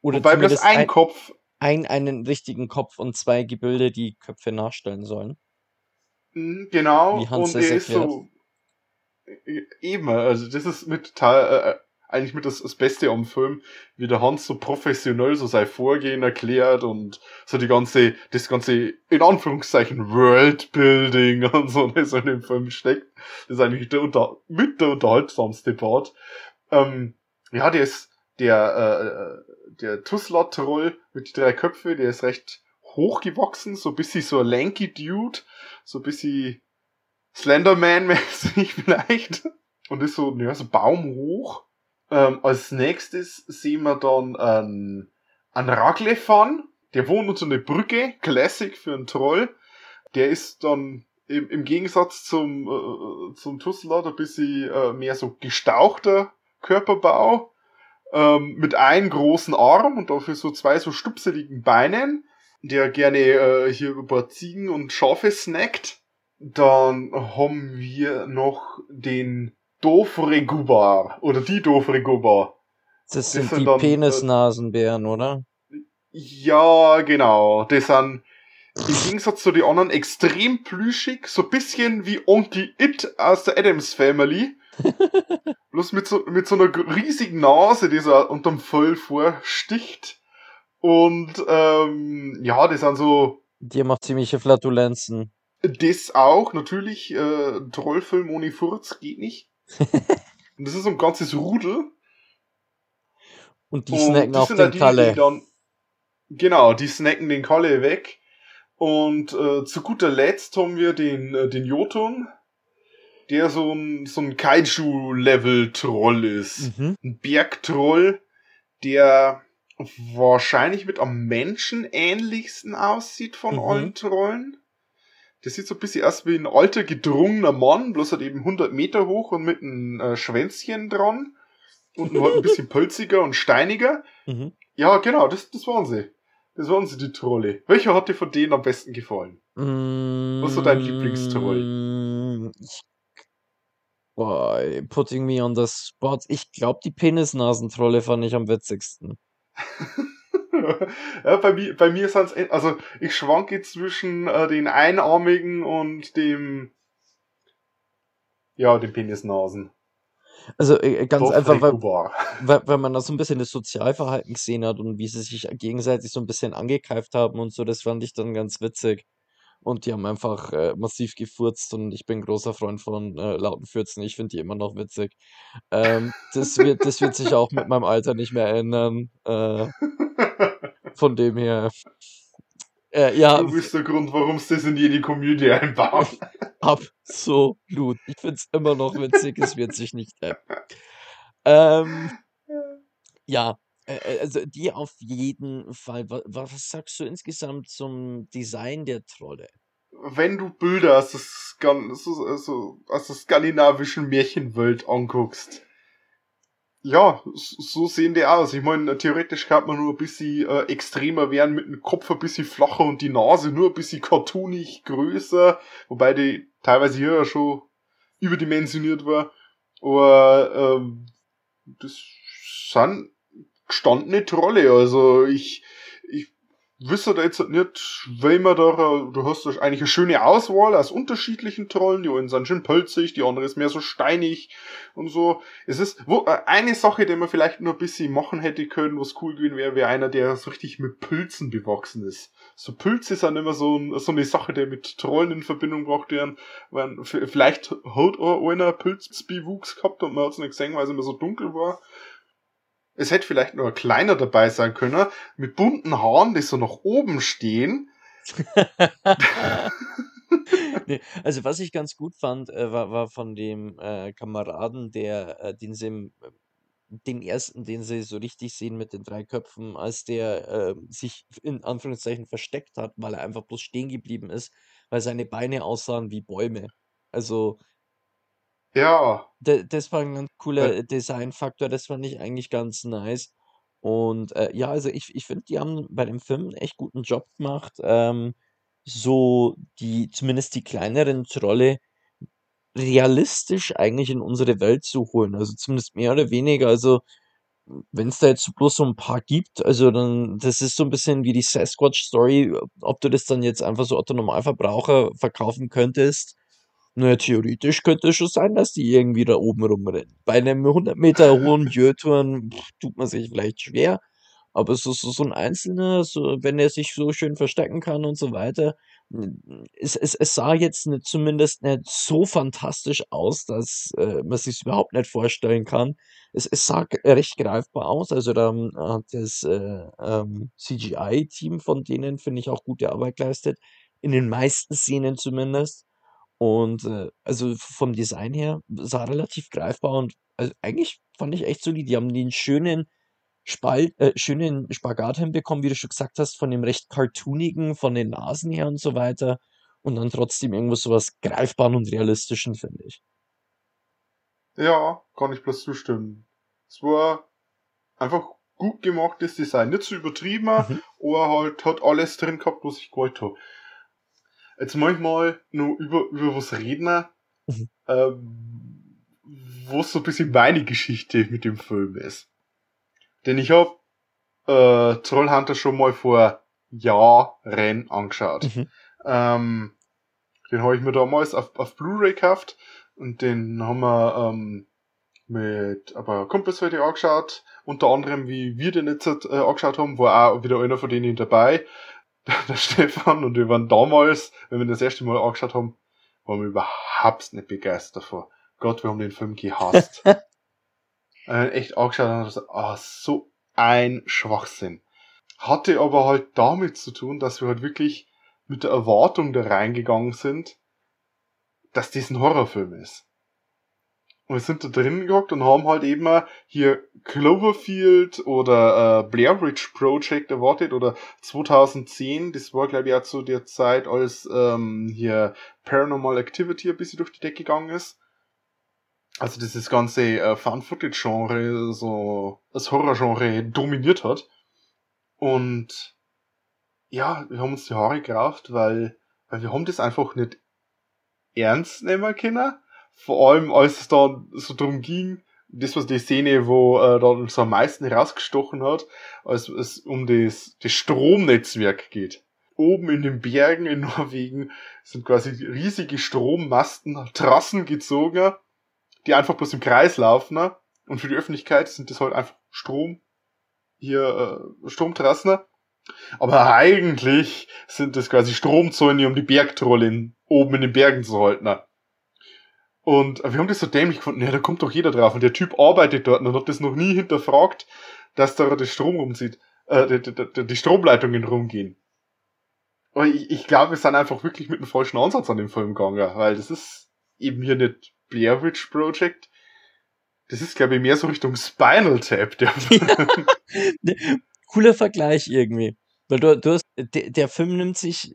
Oder wobei bloß ein ein, Kopf ein, einen richtigen Kopf und zwei Gebilde, die Köpfe nachstellen sollen. Mhm, Genau, und er ist erklärt. so. äh, Eben, also das ist mit Teil, äh, eigentlich mit das, das Beste am Film, wie der Hans so professionell so sein Vorgehen erklärt und so die ganze, das ganze, in Anführungszeichen, Worldbuilding (laughs) und so, das in dem Film steckt. Das ist eigentlich der unter, mit der unterhaltsamste Part. Ähm, ja, der ist, der, äh, der Tusslot-Troll mit die drei Köpfe, der ist recht hochgewachsen, so ein bisschen so ein lanky Dude, so ein bisschen Slenderman-mäßig (laughs) vielleicht. Und ist so, ja, so baumhoch. Ähm, als nächstes sehen wir dann einen, einen Raglefan, der wohnt unter einer Brücke, Classic für einen Troll. Der ist dann im, im Gegensatz zum, äh, zum Tusslot ein bisschen äh, mehr so gestauchter Körperbau, ähm, mit einem großen Arm und dafür so zwei so stupseligen Beinen, der gerne äh, hier paar Ziegen und Schafe snackt. Dann haben wir noch den Dofregubar oder die Dofregubar. Das sind sind die dann, äh, Penisnasenbären, oder? Ja, genau. Die sind im Gegensatz zu den anderen extrem plüschig, so ein bisschen wie Onkel It aus der Adams Family. (laughs) Bloß mit so, mit so einer riesigen Nase, die so unterm Fell vorsticht. Und ähm, ja, die sind so Die macht ziemliche Flatulenzen. Das auch, natürlich, äh, Trollfilm ohne Furz geht nicht. Und das ist so ein ganzes Rudel. Und die und snacken sind den die, Kalle. Dann, genau, die snacken den Kalle weg. Und äh, zu guter Letzt haben wir den, äh, den Jotun, der so ein, so ein Kaiju-Level-Troll ist. Mhm. Ein Bergtroll, der wahrscheinlich mit am menschenähnlichsten aussieht von Mhm. allen Trollen. Der sieht so ein bisschen aus wie ein alter, gedrungener Mann, bloß halt eben 100 Meter hoch und mit einem äh, Schwänzchen dran. Und halt ein bisschen (laughs) pölziger und steiniger. Mhm. Ja, genau, das, das waren sie. Das waren sie, die Trolle. Welcher hat dir von denen am besten gefallen? Was ist so dein Lieblingstroll? Ich, boah, putting me on the spot. Ich glaube, die Penisnasentrolle fand ich am witzigsten. (laughs) (laughs) ja, bei mir, bei mir sind's, eh- also ich schwanke zwischen äh, den Einarmigen und dem, ja, dem Penisnasen. Also äh, ganz Doch, einfach, weil, (laughs) weil, weil man da so ein bisschen das Sozialverhalten gesehen hat und wie sie sich gegenseitig so ein bisschen angekeift haben und so, das fand ich dann ganz witzig. Und die haben einfach äh, massiv gefurzt und ich bin großer Freund von äh, lauten Fürzen. Ich finde die immer noch witzig. Ähm, das wird, das wird sich auch mit meinem Alter nicht mehr ändern. Äh, (laughs) von dem her. Äh, ja, Du bist der Grund, warum sie das in jede Komödie einbauen. (laughs) absolut. Ich finde es immer noch witzig, es wird sich nicht ändern. Ähm, ja, äh, äh, also die auf jeden Fall. Wa- wa- Was sagst du insgesamt zum Design der Trolle? Wenn du Bilder aus der, so, aus der skandinavischen Märchenwelt anguckst, ja, so sehen die aus. Ich meine, theoretisch kann man nur ein bisschen äh, extremer werden, mit dem Kopf ein bisschen flacher und die Nase nur ein bisschen cartoonig größer, wobei die teilweise hier ja schon überdimensioniert war. Aber ähm, das sind gestandene Trolle. Also ich, wüsste da jetzt nicht, wenn man da, du hast eigentlich eine schöne Auswahl aus unterschiedlichen Trollen. Die einen sind schön pölzig, die andere ist mehr so steinig und so. Es ist wo, äh, eine Sache, die man vielleicht nur ein bisschen machen hätte können, was cool gewesen wäre, wäre einer, der so richtig mit Pilzen bewachsen ist. So Pilze sind immer so, so eine Sache, die mit Trollen in Verbindung gebracht werden. Weil Vielleicht hat auch einer Pilzbewuchs gehabt und man hat es nicht gesehen, weil es immer so dunkel war. Es hätte vielleicht ein kleiner dabei sein können, mit bunten Haaren, die so nach oben stehen. (laughs) Nee, also was ich ganz gut fand, äh, war, war von dem äh, Kameraden, der, äh, den sie äh, den ersten, den sie so richtig sehen mit den drei Köpfen, als der äh, sich in Anführungszeichen versteckt hat, weil er einfach bloß stehen geblieben ist, weil seine Beine aussahen wie Bäume. Also Ja, da- das war ein ganz cooler Äh. äh, Designfaktor, das fand ich eigentlich ganz nice. Und äh, ja, also ich, ich finde, die haben bei dem Film einen echt guten Job gemacht, ähm, so die, zumindest die kleineren Trolle realistisch eigentlich in unsere Welt zu holen. Also zumindest mehr oder weniger. Also wenn es da jetzt bloß so ein paar gibt, also dann, das ist so ein bisschen wie die Sasquatch-Story, ob du das dann jetzt einfach so Otto Normalverbraucher verkaufen könntest. Naja, theoretisch könnte es schon sein, dass die irgendwie da oben rumrennen. Bei einem 100 Meter hohen (laughs) pff, tut man sich vielleicht schwer, aber so, so, so ein Einzelner, so, wenn er sich so schön verstecken kann und so weiter, es, es, es sah jetzt nicht, zumindest nicht so fantastisch aus, dass äh, man sich überhaupt nicht vorstellen kann. Es, es sah recht greifbar aus, also da ähm, hat das äh, ähm, CGI-Team von denen, finde ich, auch gute Arbeit geleistet, in den meisten Szenen zumindest. Und äh, also vom Design her sah relativ greifbar und also eigentlich fand ich echt solid. Die haben den schönen Spalt, äh, schönen Spagat hinbekommen, wie du schon gesagt hast, von dem recht cartoonigen, von den Nasen her und so weiter. Und dann trotzdem irgendwo sowas greifbaren und realistischen, finde ich. ja, kann ich bloß zustimmen. Es war einfach gut gemachtes Design. Nicht zu übertrieben, Mhm. aber halt hat alles drin gehabt, was ich gewollt habe. Jetzt manchmal nur über, über was reden, Mhm. ähm, was so ein bisschen meine Geschichte mit dem Film ist. Denn ich habe äh, Trollhunter schon mal vor Jahren angeschaut. Mhm. Ähm, den habe ich mir damals auf, auf Blu-ray gekauft und den haben wir ähm, mit aber Kumpels heute angeschaut. Unter anderem, wie wir den jetzt äh, angeschaut haben, war auch wieder einer von denen dabei, (laughs) der Stefan. Und wir waren damals, wenn wir das erste Mal angeschaut haben, waren wir überhaupt nicht begeistert davor. Gott, wir haben den Film gehasst. (laughs) äh, echt angeschaut und haben gesagt, ah, so ein Schwachsinn. Hatte aber halt damit zu tun, dass wir halt wirklich mit der Erwartung da reingegangen sind, dass das ein Horrorfilm ist. Und wir sind da drin gehockt und haben halt eben mal hier Cloverfield oder äh, Blair Witch Project erwartet oder 2010, das war glaube ich auch zu der Zeit, als ähm, hier Paranormal Activity ein bisschen durch die Decke gegangen ist. Also dieses ganze äh, Found-Footage-Genre, so das Horror-Genre dominiert hat. Und ja, wir haben uns die Haare gerauft, weil, weil wir haben das einfach nicht ernst nehmen können. Vor allem, als es dann so drum ging, das war die Szene, wo äh, dann so am meisten herausgestochen hat, als es um das, das Stromnetzwerk geht. Oben in den Bergen in (laughs) Norwegen sind quasi riesige Strommasten, Trassen gezogen, die einfach bloß im Kreis laufen. ne? Und für die Öffentlichkeit sind das halt einfach Strom, hier äh, Stromtrassen. Aber eigentlich sind das quasi Stromzäune, um die Bergtrolle in, oben in den Bergen zu halten. Und wir haben das so dämlich gefunden, ja, da kommt doch jeder drauf. Und der Typ arbeitet dort und hat das noch nie hinterfragt, dass da der Strom rumzieht, äh, die, die, die, Stromleitungen rumgehen. Aber ich, ich glaube, wir sind einfach wirklich mit einem falschen Ansatz an dem Film gegangen, weil das ist eben hier nicht Blair Witch Project. Das ist, glaube ich, mehr so Richtung Spinal Tap. Der (laughs) (laughs) Cooler Vergleich irgendwie. Weil du, du hast, der, der Film nimmt sich,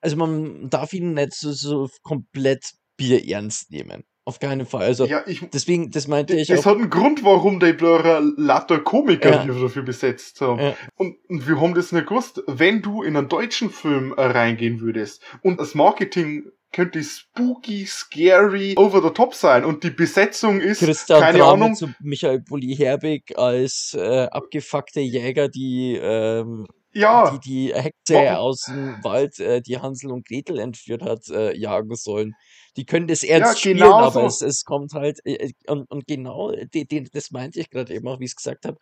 also man darf ihn nicht so, so komplett bierernst nehmen. Auf keinen Fall. Also, Ja, ich, deswegen, das meinte ich es hat einen Grund, warum die Blörer lauter Komiker Ja. hier dafür besetzt haben. Ja. Und, und wir haben das nicht gewusst. Wenn du in einen deutschen Film äh, reingehen würdest und das Marketing könnte spooky, scary, over the top sein und die Besetzung ist, Christian keine Drame Ahnung, zu Michael Bulli Herbig als äh, abgefuckte Jäger, die, ähm, ja, die die Hexe Warum- aus dem Wald, äh, die Hansel und Gretel entführt hat, äh, jagen sollen. Die können das ernst spielen, genau aber so. es, es kommt halt, äh, äh, und, und genau, die, die, das meinte ich gerade eben auch, wie ich es gesagt habe.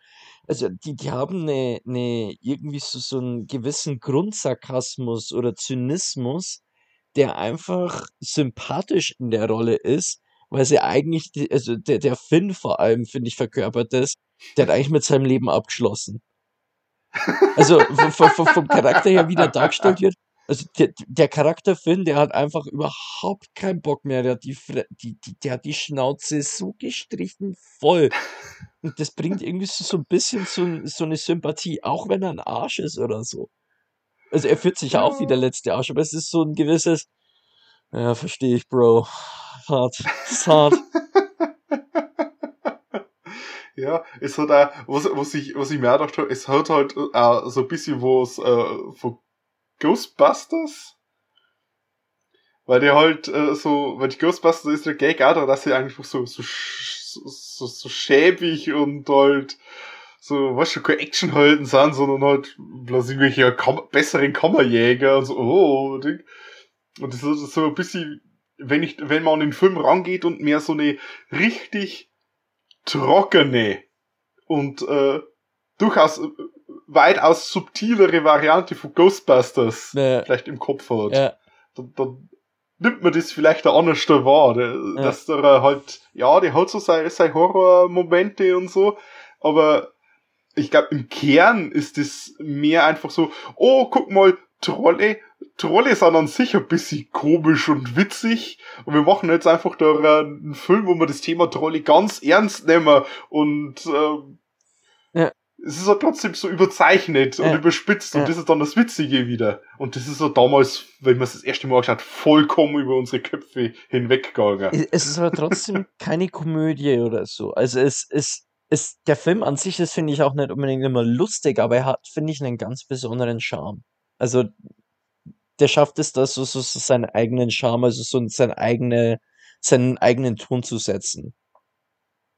Also, die, die haben eine, eine, irgendwie so, so einen gewissen Grundsarkasmus oder Zynismus, der einfach sympathisch in der Rolle ist, weil sie eigentlich, also der, der Finn vor allem, finde ich, verkörpert das, der hat eigentlich mit seinem Leben abgeschlossen. Also vom, Charakter her, wie der dargestellt wird, also der, der Charakter Finn, der hat einfach überhaupt keinen Bock mehr. Der hat die, die, die, der hat die Schnauze so gestrichen voll. Und das bringt irgendwie so, so ein bisschen so, so eine Sympathie, auch wenn er ein Arsch ist oder so. Also er fühlt sich ja auch wie der letzte Arsch, aber es ist so ein gewisses, ja, verstehe ich, Bro. Hart. Ist hart. Ja, es hat auch, was, was ich, was ich mir auch gedacht habe, es hat halt auch so ein bisschen was äh, von Ghostbusters. Weil der halt äh, so, weil die Ghostbusters ist der Gag auch da, dass sie eigentlich so, so, so, so schäbig und halt so, was schon keine Actionhelden sind, sondern halt bloß irgendwelche Kam besseren Kammerjäger und so, oh, Ding. Und das ist so ein bisschen, wenn ich, wenn man an den Film rangeht und mehr so eine richtig trockene und äh, durchaus äh, weitaus subtilere Variante von Ghostbusters Ja. vielleicht im Kopf hat, Ja, dann, dann nimmt man das vielleicht der anders da wahr. Der, Ja. Dass der halt, ja, der hat so seine, seine Horrormomente und so, aber ich glaube, im Kern ist das mehr einfach so, oh, guck mal, Trolle, Trolle sind an sich ein bisschen komisch und witzig und wir machen jetzt einfach da einen Film, wo wir das Thema Trolle ganz ernst nehmen und ähm, Ja. es ist ja trotzdem so überzeichnet und Ja. überspitzt Ja. und das ist dann das Witzige wieder. Und das ist so damals, wenn man es das erste Mal geschaut vollkommen über unsere Köpfe hinweggegangen. Es es ist aber trotzdem (laughs) keine Komödie oder so. Also es ist, ist der Film an sich ist, finde ich, auch nicht unbedingt immer lustig, aber er hat, finde ich, einen ganz besonderen Charme. Also der schafft es, da so, so, so seinen eigenen Charme, also so seine eigene, seinen eigenen Ton zu setzen.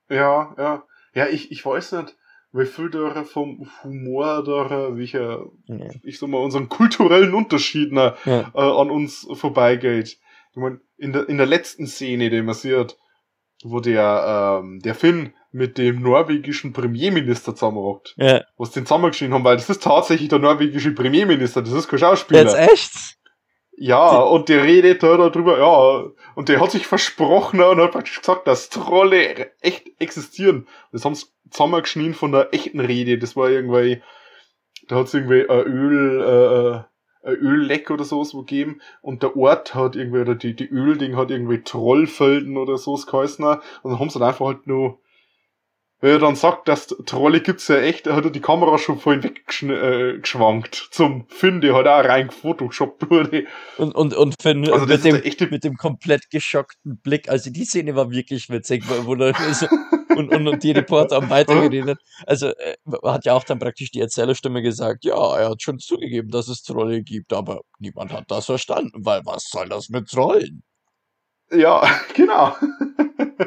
Ja, ja. Ja, ich, ich weiß nicht, wie viel da vom Humor da, welcher, Ja. ich sag mal, unseren kulturellen Unterschieden äh, Ja. an uns vorbeigeht. Ich mein, in der, in der letzten Szene, die man sieht, wo der, ähm, der Finn mit dem norwegischen Premierminister zusammenrockt, Ja. was den zusammengeschrieben haben, weil das ist tatsächlich der norwegische Premierminister, das ist kein Schauspieler. Jetzt echt? Ja, und der redet da darüber, ja, und der hat sich versprochen und hat praktisch gesagt, dass Trolle echt existieren. Das haben sie zusammengeschnien von der echten Rede. Das war irgendwie, da hat es irgendwie ein Öl, äh, ein Ölleck oder sowas wo gegeben und der Ort hat irgendwie, oder die, die Ölding hat irgendwie Trollfelden oder sowas geheißen. Und dann haben sie dann einfach halt nur, wenn er dann sagt, dass Trolle gibt's ja echt, hat er die Kamera schon vorhin weggeschwankt zum Finn, der halt auch rein gefotoshoppt wurde. Und, und, und Finn Also mit, dem, mit dem komplett geschockten Blick. Also die Szene war wirklich witzig, wo, wo da (laughs) so, und, und, und die Reporter haben (laughs) weitergeredet. Also äh, hat ja auch dann praktisch die Erzählerstimme gesagt, ja, er hat schon zugegeben, dass es Trolle gibt, aber niemand hat das verstanden, weil was soll das mit Trollen? Ja, (laughs) genau.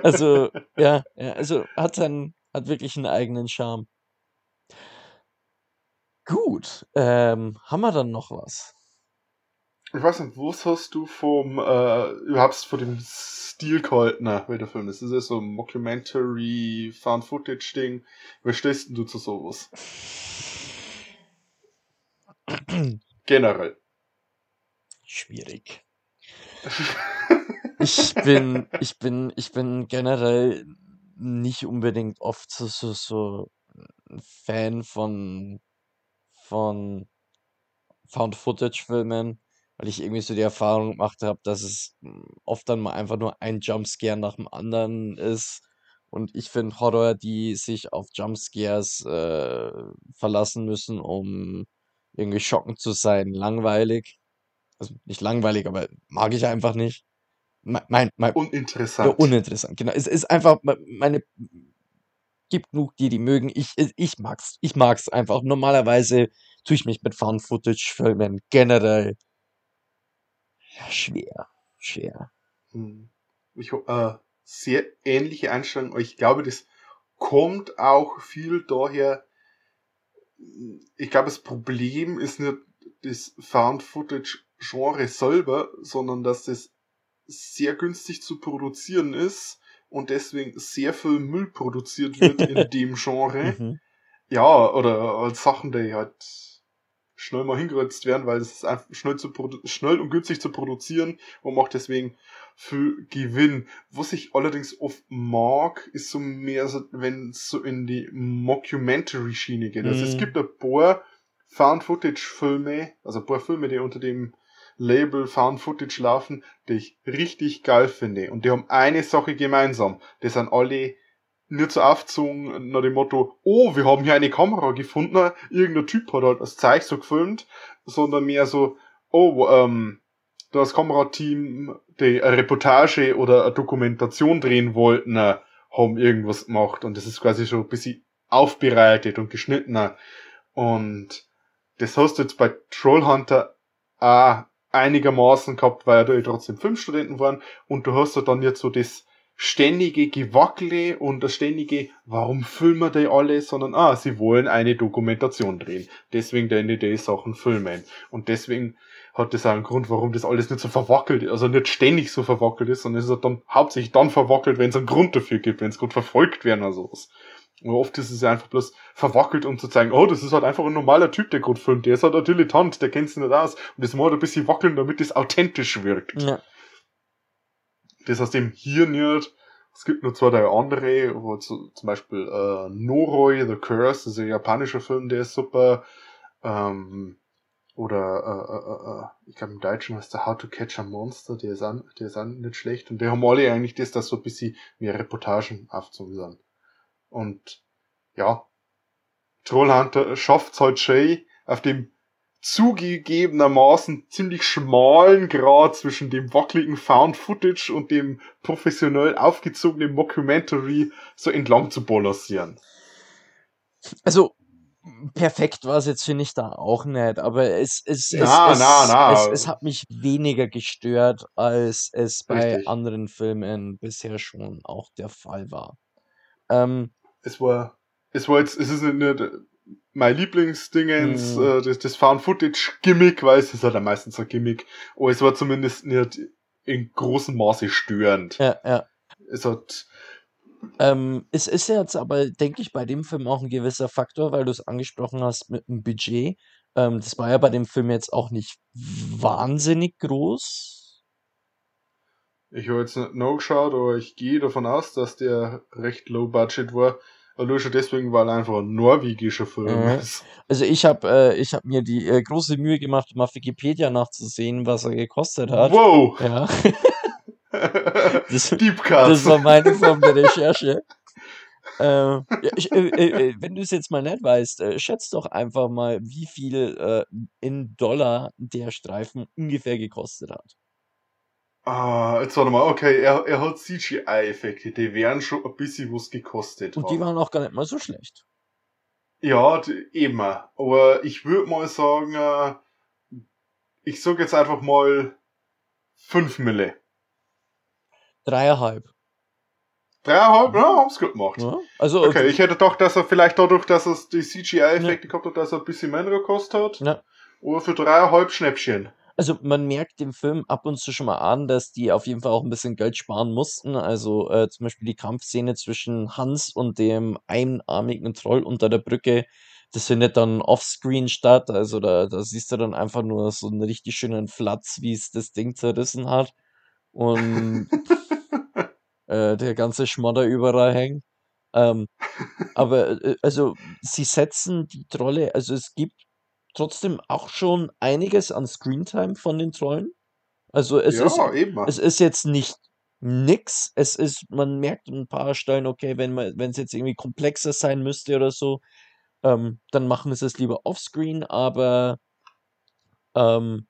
Also, (laughs) ja, ja also hat dann, hat wirklich einen eigenen Charme. Gut, ähm, haben wir dann noch was? Ich weiß nicht, was hast du vom, äh, überhaupt von dem Stil gehalten, ne, wie der Film ist? Das ist ja so ein Mockumentary, Found-Footage-Ding. Wie stehst denn du zu sowas? Generell. Schwierig. Ich bin, ich bin, ich bin generell nicht unbedingt oft so, so, so Fan von, von Found-Footage-Filmen, weil ich irgendwie so die Erfahrung gemacht habe, dass es mm, oft dann mal einfach nur ein Jumpscare nach dem anderen ist. Und ich finde Horror, die sich auf Jumpscares äh, verlassen müssen, um irgendwie schockend zu sein, langweilig. Also nicht langweilig, aber mag ich einfach nicht. mein, mein, mein, ja, Uninteressant. uninteressant, genau. Es ist einfach, me- meine, gibt genug, die die mögen. Ich, ich mag's, ich mag's einfach. Normalerweise tue ich mich mit Found-Footage-Filmen generell ja, schwer, schwer. Hm. Ich äh, sehr ähnliche Einstellung. Ich glaube, das kommt auch viel daher. Ich glaube, das Problem ist nicht das Found-Footage-Genre selber, sondern dass das sehr günstig zu produzieren ist und deswegen sehr viel Müll produziert wird in (laughs) dem Genre. Mhm. Ja, oder halt Sachen, die halt schnell mal hingeritzt werden, weil es ist einfach schnell, zu schnell und günstig zu produzieren und macht deswegen viel Gewinn. Was ich allerdings oft mag, ist so mehr so, wenn es so in die Mockumentary-Schiene geht. Also es Mhm. gibt ein paar Found-Footage-Filme, also ein paar Filme, die unter dem Label Found Footage laufen, die ich richtig geil finde. Und die haben eine Sache gemeinsam. Die sind alle nicht so aufgezogen nach dem Motto, oh, wir haben hier eine Kamera gefunden, irgendein Typ hat halt das Zeug so gefilmt, sondern mehr so, oh, ähm, das Kamerateam, die eine Reportage oder eine Dokumentation drehen wollten, äh, haben irgendwas gemacht und das ist quasi schon ein bisschen aufbereitet und geschnittener. Und das hast du jetzt bei Trollhunter auch einigermaßen gehabt, weil da ja trotzdem Filmstudenten waren und du hast ja dann jetzt so das ständige Gewackele und das ständige, warum filmen die alle, sondern ah, sie wollen eine Dokumentation drehen. Deswegen denn die Sachen filmen. Und deswegen hat das auch einen Grund, warum das alles nicht so verwackelt ist, also nicht ständig so verwackelt ist, sondern es ist halt dann hauptsächlich dann verwackelt, wenn es einen Grund dafür gibt, wenn es gut verfolgt werden oder sowas. Und oft ist es ja einfach bloß verwackelt, um zu zeigen, oh, das ist halt einfach ein normaler Typ, der gut filmt, der ist halt ein Dilettant, der kennt sich nicht aus. Und das muss halt ein bisschen wackeln, damit es authentisch wirkt. Ja. Das aus dem hier nicht. Es gibt nur zwei, drei andere, wo zu, zum Beispiel äh, Noroi, The Curse, das ist ein japanischer Film, der ist super. Ähm, oder äh, äh, äh, ich glaube im Deutschen heißt der How to Catch a Monster, der ist, an, der ist auch nicht schlecht. Und die haben alle eigentlich das, dass so ein bisschen mehr Reportagen aufgezogen sind. Und ja, Trollhunter schafft's halt schön auf dem zugegebenermaßen ziemlich schmalen Grad zwischen dem wackeligen Found Footage und dem professionell aufgezogenen Mockumentary so entlang zu balancieren. Also, perfekt war es jetzt, finde ich, da auch nicht, aber es, es, es, Na, es, na, na. es, es hat mich weniger gestört, als es bei Richtig. anderen Filmen bisher schon auch der Fall war. Ähm, Es war, es war jetzt, es ist nicht, nicht mein Lieblingsdingens, Mhm. äh, das, das Found Footage Gimmick, weil es ist halt am meisten so ein Gimmick, aber es war zumindest nicht in großem Maße störend. ja, ja. Es hat, Ähm, es ist jetzt aber, denke ich, bei dem Film auch ein gewisser Faktor, weil du es angesprochen hast mit dem Budget. Ähm, das war ja bei dem Film jetzt auch nicht wahnsinnig groß. ich habe jetzt nicht nachgeschaut, aber ich gehe davon aus, dass der recht low budget war. Schon deswegen, weil er einfach ein norwegischer Film Mhm. ist. Also ich habe äh, ich hab mir die äh, große Mühe gemacht, auf Wikipedia nachzusehen, was er gekostet hat. Wow! Ja, (laughs) das, das war meine Form der Recherche. Äh, ja, ich, äh, äh, äh, wenn du es jetzt mal nicht weißt, äh, schätz doch einfach mal, wie viel äh, in Dollar der Streifen ungefähr gekostet hat. Ah, jetzt warte mal, okay, er, er hat CGI-Effekte, die wären schon ein bisschen was gekostet. Und die haben. waren auch gar nicht mal so schlecht. Ja, die, eben. Aber ich würde mal sagen, äh, ich sag jetzt einfach mal 5 Mille. Dreieinhalb. Dreieinhalb, ja, haben's gut gemacht. Ja? Also, Okay, ich hätte gedacht, dass er vielleicht dadurch, dass er die CGI-Effekte gehabt hat, dass er ein bisschen mehr gekostet hat. Ja. Oder für dreieinhalb Schnäppchen. Also man merkt dem Film ab und zu schon mal an, dass die auf jeden Fall auch ein bisschen Geld sparen mussten. Also äh, zum Beispiel die Kampfszene zwischen Hans und dem einarmigen Troll unter der Brücke, das findet dann offscreen statt. Also da, da siehst du dann einfach nur so einen richtig schönen Flatz, wie es das Ding zerrissen hat. Und (laughs) äh, der ganze Schmodder überall hängt. Ähm, aber äh, also sie setzen die Trolle, also es gibt trotzdem auch schon einiges an Screentime von den Trollen. Also es ist ja, eben. es ist jetzt nicht nix. Es ist, man merkt an ein paar Stellen, okay, wenn man, wenn es jetzt irgendwie komplexer sein müsste oder so, ähm, dann machen sie es lieber offscreen, aber ähm,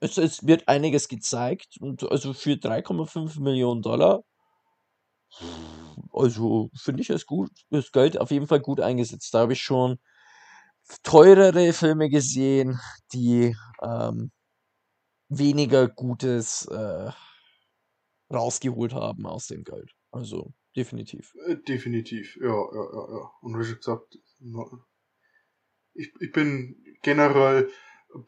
es, es wird einiges gezeigt und also für 3,5 Millionen Dollar, also finde ich es gut, das Geld auf jeden Fall gut eingesetzt. Da habe ich schon teurere Filme gesehen, die ähm, weniger Gutes äh, rausgeholt haben aus dem Geld. Also definitiv. Äh, Definitiv, ja, ja, ja, ja. Und wie schon gesagt, ich, ich bin generell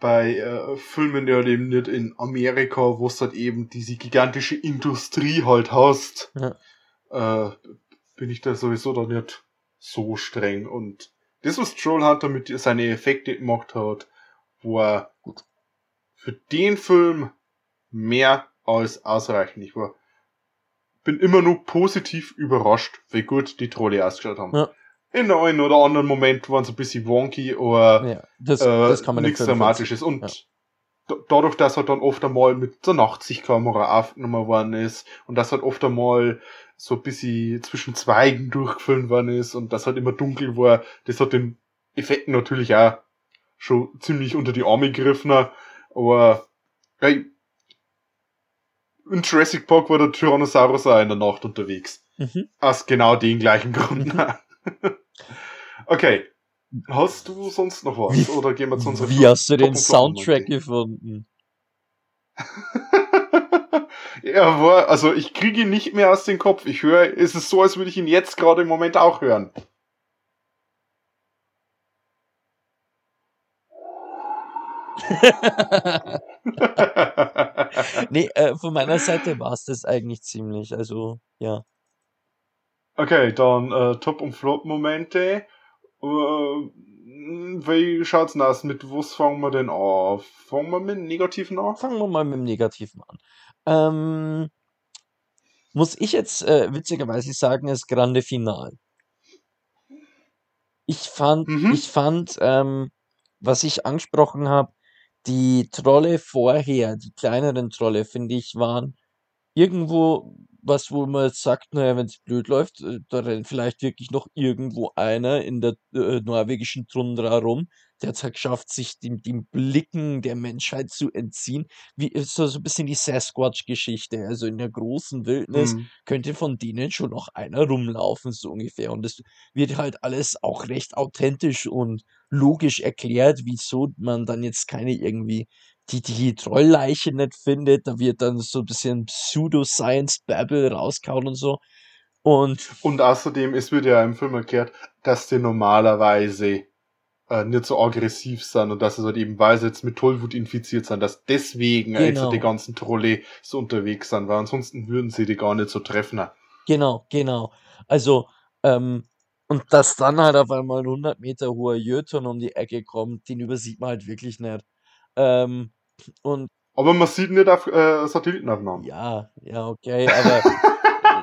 bei äh, Filmen, die halt eben nicht in Amerika, wo es halt eben diese gigantische Industrie halt hast, äh, bin ich da sowieso da nicht so streng. Und das, was Troll Hunter mit seine Effekte gemacht hat, war Gut. für den Film mehr als ausreichend. Ich war bin immer nur positiv überrascht, wie gut die Trolle ausgeschaut haben. Ja. In der einen oder anderen Moment waren sie ein bisschen wonky, aber Ja, das, äh, das kann man dem nichts Dramatisches. Und Ja. Da- dadurch, dass er dann oft einmal mit der Nachtsichtkamera aufgenommen worden ist und dass halt oft einmal so ein bisschen zwischen Zweigen durchgefilmt worden ist und das halt immer dunkel war, das hat den Effekten natürlich auch schon ziemlich unter die Arme gegriffen. Aber hey, in Jurassic Park war der Tyrannosaurus auch in der Nacht unterwegs. Mhm. Aus genau den gleichen Gründen. (laughs) okay. Hast du sonst noch was? Wie- Oder gehen wir zu unserer Wie hast du den Soundtrack gefunden? (laughs) er war, also ich kriege ihn nicht mehr aus dem Kopf. Ich höre, es ist so, als würde ich ihn jetzt gerade im Moment auch hören. (laughs) nee, äh, von meiner Seite war es das eigentlich ziemlich. Also, ja. okay, dann äh, Top- und Flop-Momente. Äh, wie schaut's denn aus? Mit was fangen wir denn an? Fangen wir mit dem Negativen an? Fangen wir mal mit dem Negativen an. Ähm, muss ich jetzt äh, witzigerweise sagen, das Grande Final. Ich fand, Mhm. ich fand, ähm, was ich angesprochen habe, die Trolle vorher, die kleineren Trolle, finde ich, waren irgendwo was, wo man jetzt sagt, naja, wenn es blöd läuft, äh, da rennt vielleicht wirklich noch irgendwo einer in der äh, norwegischen Tundra rum, der hat es halt geschafft, sich dem, dem Blicken der Menschheit zu entziehen. Wie ist so, so ein bisschen die Sasquatch-Geschichte. Also in der großen Wildnis Hm. könnte von denen schon noch einer rumlaufen, so ungefähr. Und das wird halt alles auch recht authentisch und logisch erklärt, wieso man dann jetzt keine irgendwie die, die Trollleiche nicht findet. Da wird dann so ein bisschen Pseudo-Science-Babble rauskauen und so. Und Und außerdem, es wird ja im Film erklärt, dass die normalerweise äh, nicht so aggressiv sind und dass es halt eben, weil sie jetzt mit Tollwut infiziert sind, dass deswegen Genau. einfach die ganzen Trolle so unterwegs sind, weil ansonsten würden sie die gar nicht so treffen. Genau, genau. Also, ähm, und dass dann halt auf einmal ein 100 Meter hoher Jötun um die Ecke kommt, den übersieht man halt wirklich nicht. Ähm, und Aber man sieht nicht auf äh, Satellitenaufnahmen. ja, ja, okay, aber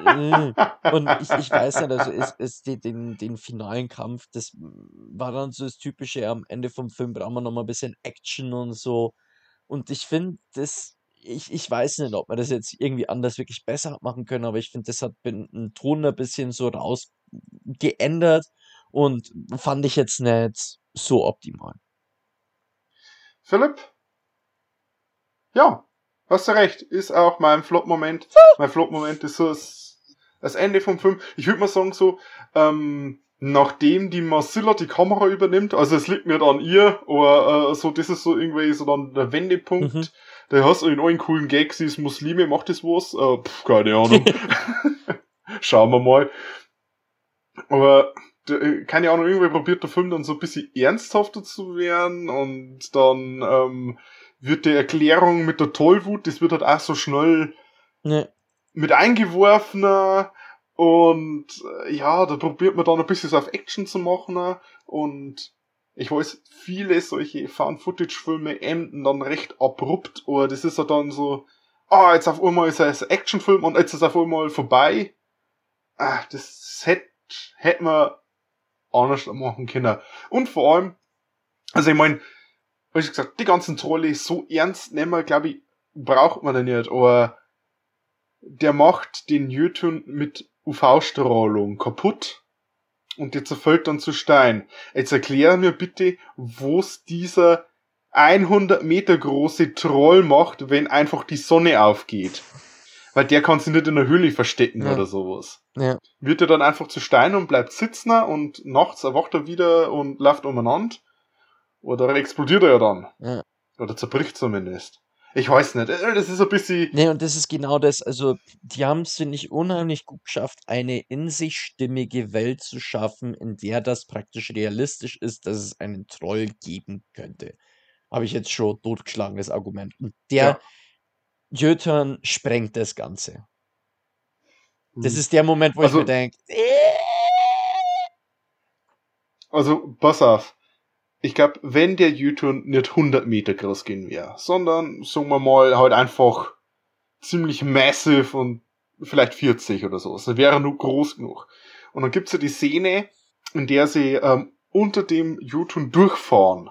äh, (laughs) und ich, ich weiß nicht, also es, es den, den finalen Kampf, das war dann so das Typische, am Ende vom Film brauchen wir noch mal ein bisschen Action und so. Und ich finde, das, ich, ich weiß nicht, ob man das jetzt irgendwie anders wirklich besser machen können, aber ich finde, das hat den Ton ein bisschen so raus geändert und fand ich jetzt nicht so optimal. Philipp? Ja, hast du recht. Ist auch mein Flop-Moment. Mein Flop-Moment ist so das, das Ende vom Film. Ich würde mal sagen so, ähm, nachdem die Marcilla die Kamera übernimmt, also es liegt nicht an ihr, aber äh, so, das ist so irgendwie so dann der Wendepunkt. Mhm. Da hast du in allen coolen Gags, sie ist Muslime, macht das was? Äh, pff, keine Ahnung. (laughs) Schauen wir mal. Aber d- keine Ahnung, irgendwie probiert der Film dann so ein bisschen ernsthafter zu werden und dann ähm, wird die Erklärung mit der Tollwut, das wird halt auch so schnell Ne, mit eingeworfener und äh, ja, da probiert man dann ein bisschen so auf Action zu machen und ich weiß, viele solche Found-Footage-Filme enden dann recht abrupt oder das ist ja dann so, ah, jetzt auf einmal ist es ein Actionfilm und jetzt ist es auf einmal vorbei. Ah, das hätte hätt man anders machen können. Und vor allem, also ich meine, wie ich gesagt, die ganzen Trolle so ernst nehmen, glaube ich, braucht man den nicht, aber der macht den Jötun mit UV-Strahlung kaputt und der zerfällt dann zu Stein. Jetzt erklär mir bitte, wo's dieser 100 Meter große Trollmacht, wenn einfach die Sonne aufgeht. Weil der kann sich nicht in der Höhle verstecken Ja. oder sowas. Ja. Wird er dann einfach zu Stein und bleibt sitzen und nachts erwacht er wieder und läuft umeinander? Oder explodiert er ja dann? Ja. Oder zerbricht zumindest. Ich weiß nicht. Äh, Das ist ein bisschen. Nee, und das ist genau das. Also, die haben es, finde ich, unheimlich gut geschafft, eine in sich stimmige Welt zu schaffen, in der das praktisch realistisch ist, dass es einen Troll geben könnte. Habe ich jetzt schon totgeschlagenes Argument. Und der Ja. Jötern sprengt das Ganze. Das Hm. ist der Moment, wo Also- ich mir denke, Also, pass auf. Ich glaube, wenn der U-Turn nicht 100 Meter groß gehen wäre, sondern, sagen wir mal, halt einfach ziemlich massive und vielleicht 40 oder so, dann wäre er nur groß genug. Und dann gibt's ja die Szene, in der sie ähm, unter dem U-Turn durchfahren.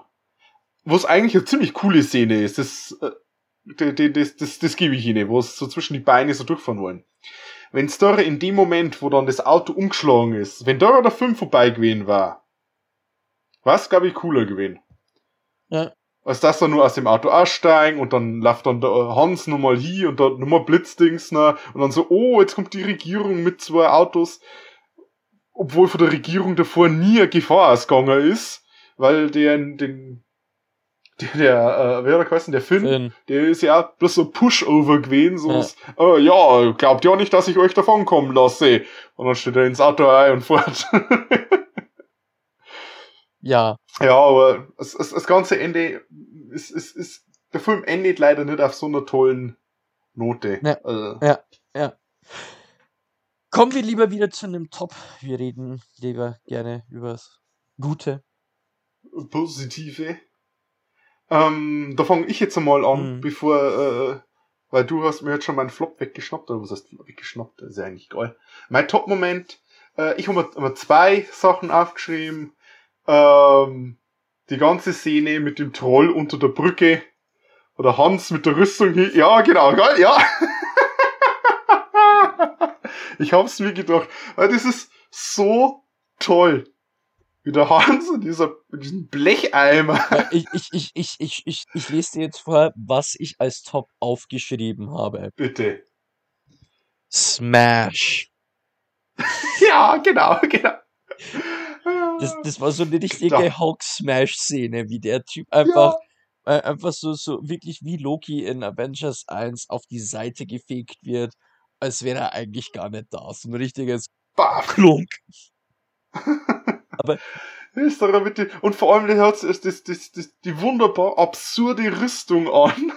Was eigentlich eine ziemlich coole Szene ist. Das, äh, das, das, das, das, gebe ich ihnen, wo es so zwischen die Beine so durchfahren wollen. Wenn's da in dem Moment, wo dann das Auto umgeschlagen ist, wenn da der Film vorbei gewesen war, was, glaube ich, cooler gewesen. Ja. Als dass er nur aus dem Auto aussteigen und dann läuft dann der Hans nochmal hier und dann nochmal Blitzdings ne, und dann so, oh, jetzt kommt die Regierung mit zwei Autos, obwohl von der Regierung davor nie eine Gefahr ausgegangen ist, weil der, den, der, der äh, wer hat er geheißen, der Finn, Finn, der ist ja bloß so Pushover gewesen, so, Ja. was, äh, ja, glaubt ja nicht, dass ich euch davonkommen lasse. Und dann steht er ins Auto ein und fährt. (laughs) ja, Ja, aber das, das, das ganze Ende ist, ist, ist, der Film endet leider nicht auf so einer tollen Note. Ja. Also, kommen wir lieber wieder zu einem Top. Wir reden lieber gerne übers Gute. positive. Ähm, da fange ich jetzt einmal an, Mhm. bevor, äh, weil du hast mir jetzt schon meinen Flop weggeschnappt, oder was heißt weggeschnappt? Das ist ja eigentlich geil. Mein Top-Moment, äh, ich habe mir, mir zwei Sachen aufgeschrieben. Ähm, die ganze Szene mit dem Troll unter der Brücke. Oder Hans mit der Rüstung hier. Ja, genau, geil, ja. (laughs) ich hab's mir gedacht, weil das ist so toll. Wie der Hans in dieser, diesem Blecheimer. Ich, ich, ich, ich, ich, ich, ich lese dir jetzt vor, was ich als Top aufgeschrieben habe. Bitte. Smash. (laughs) Ja, genau, genau. Das, das war so eine richtige Da. Hulk-Smash-Szene, wie der Typ einfach, äh, einfach so, so wirklich wie Loki in Avengers 1 auf die Seite gefegt wird, als wäre er eigentlich gar nicht da. So ein richtiges Baf. Klunk. (laughs) Ist doch mit die, und vor allem, der hat das, das, das, das, die wunderbar absurde Rüstung an.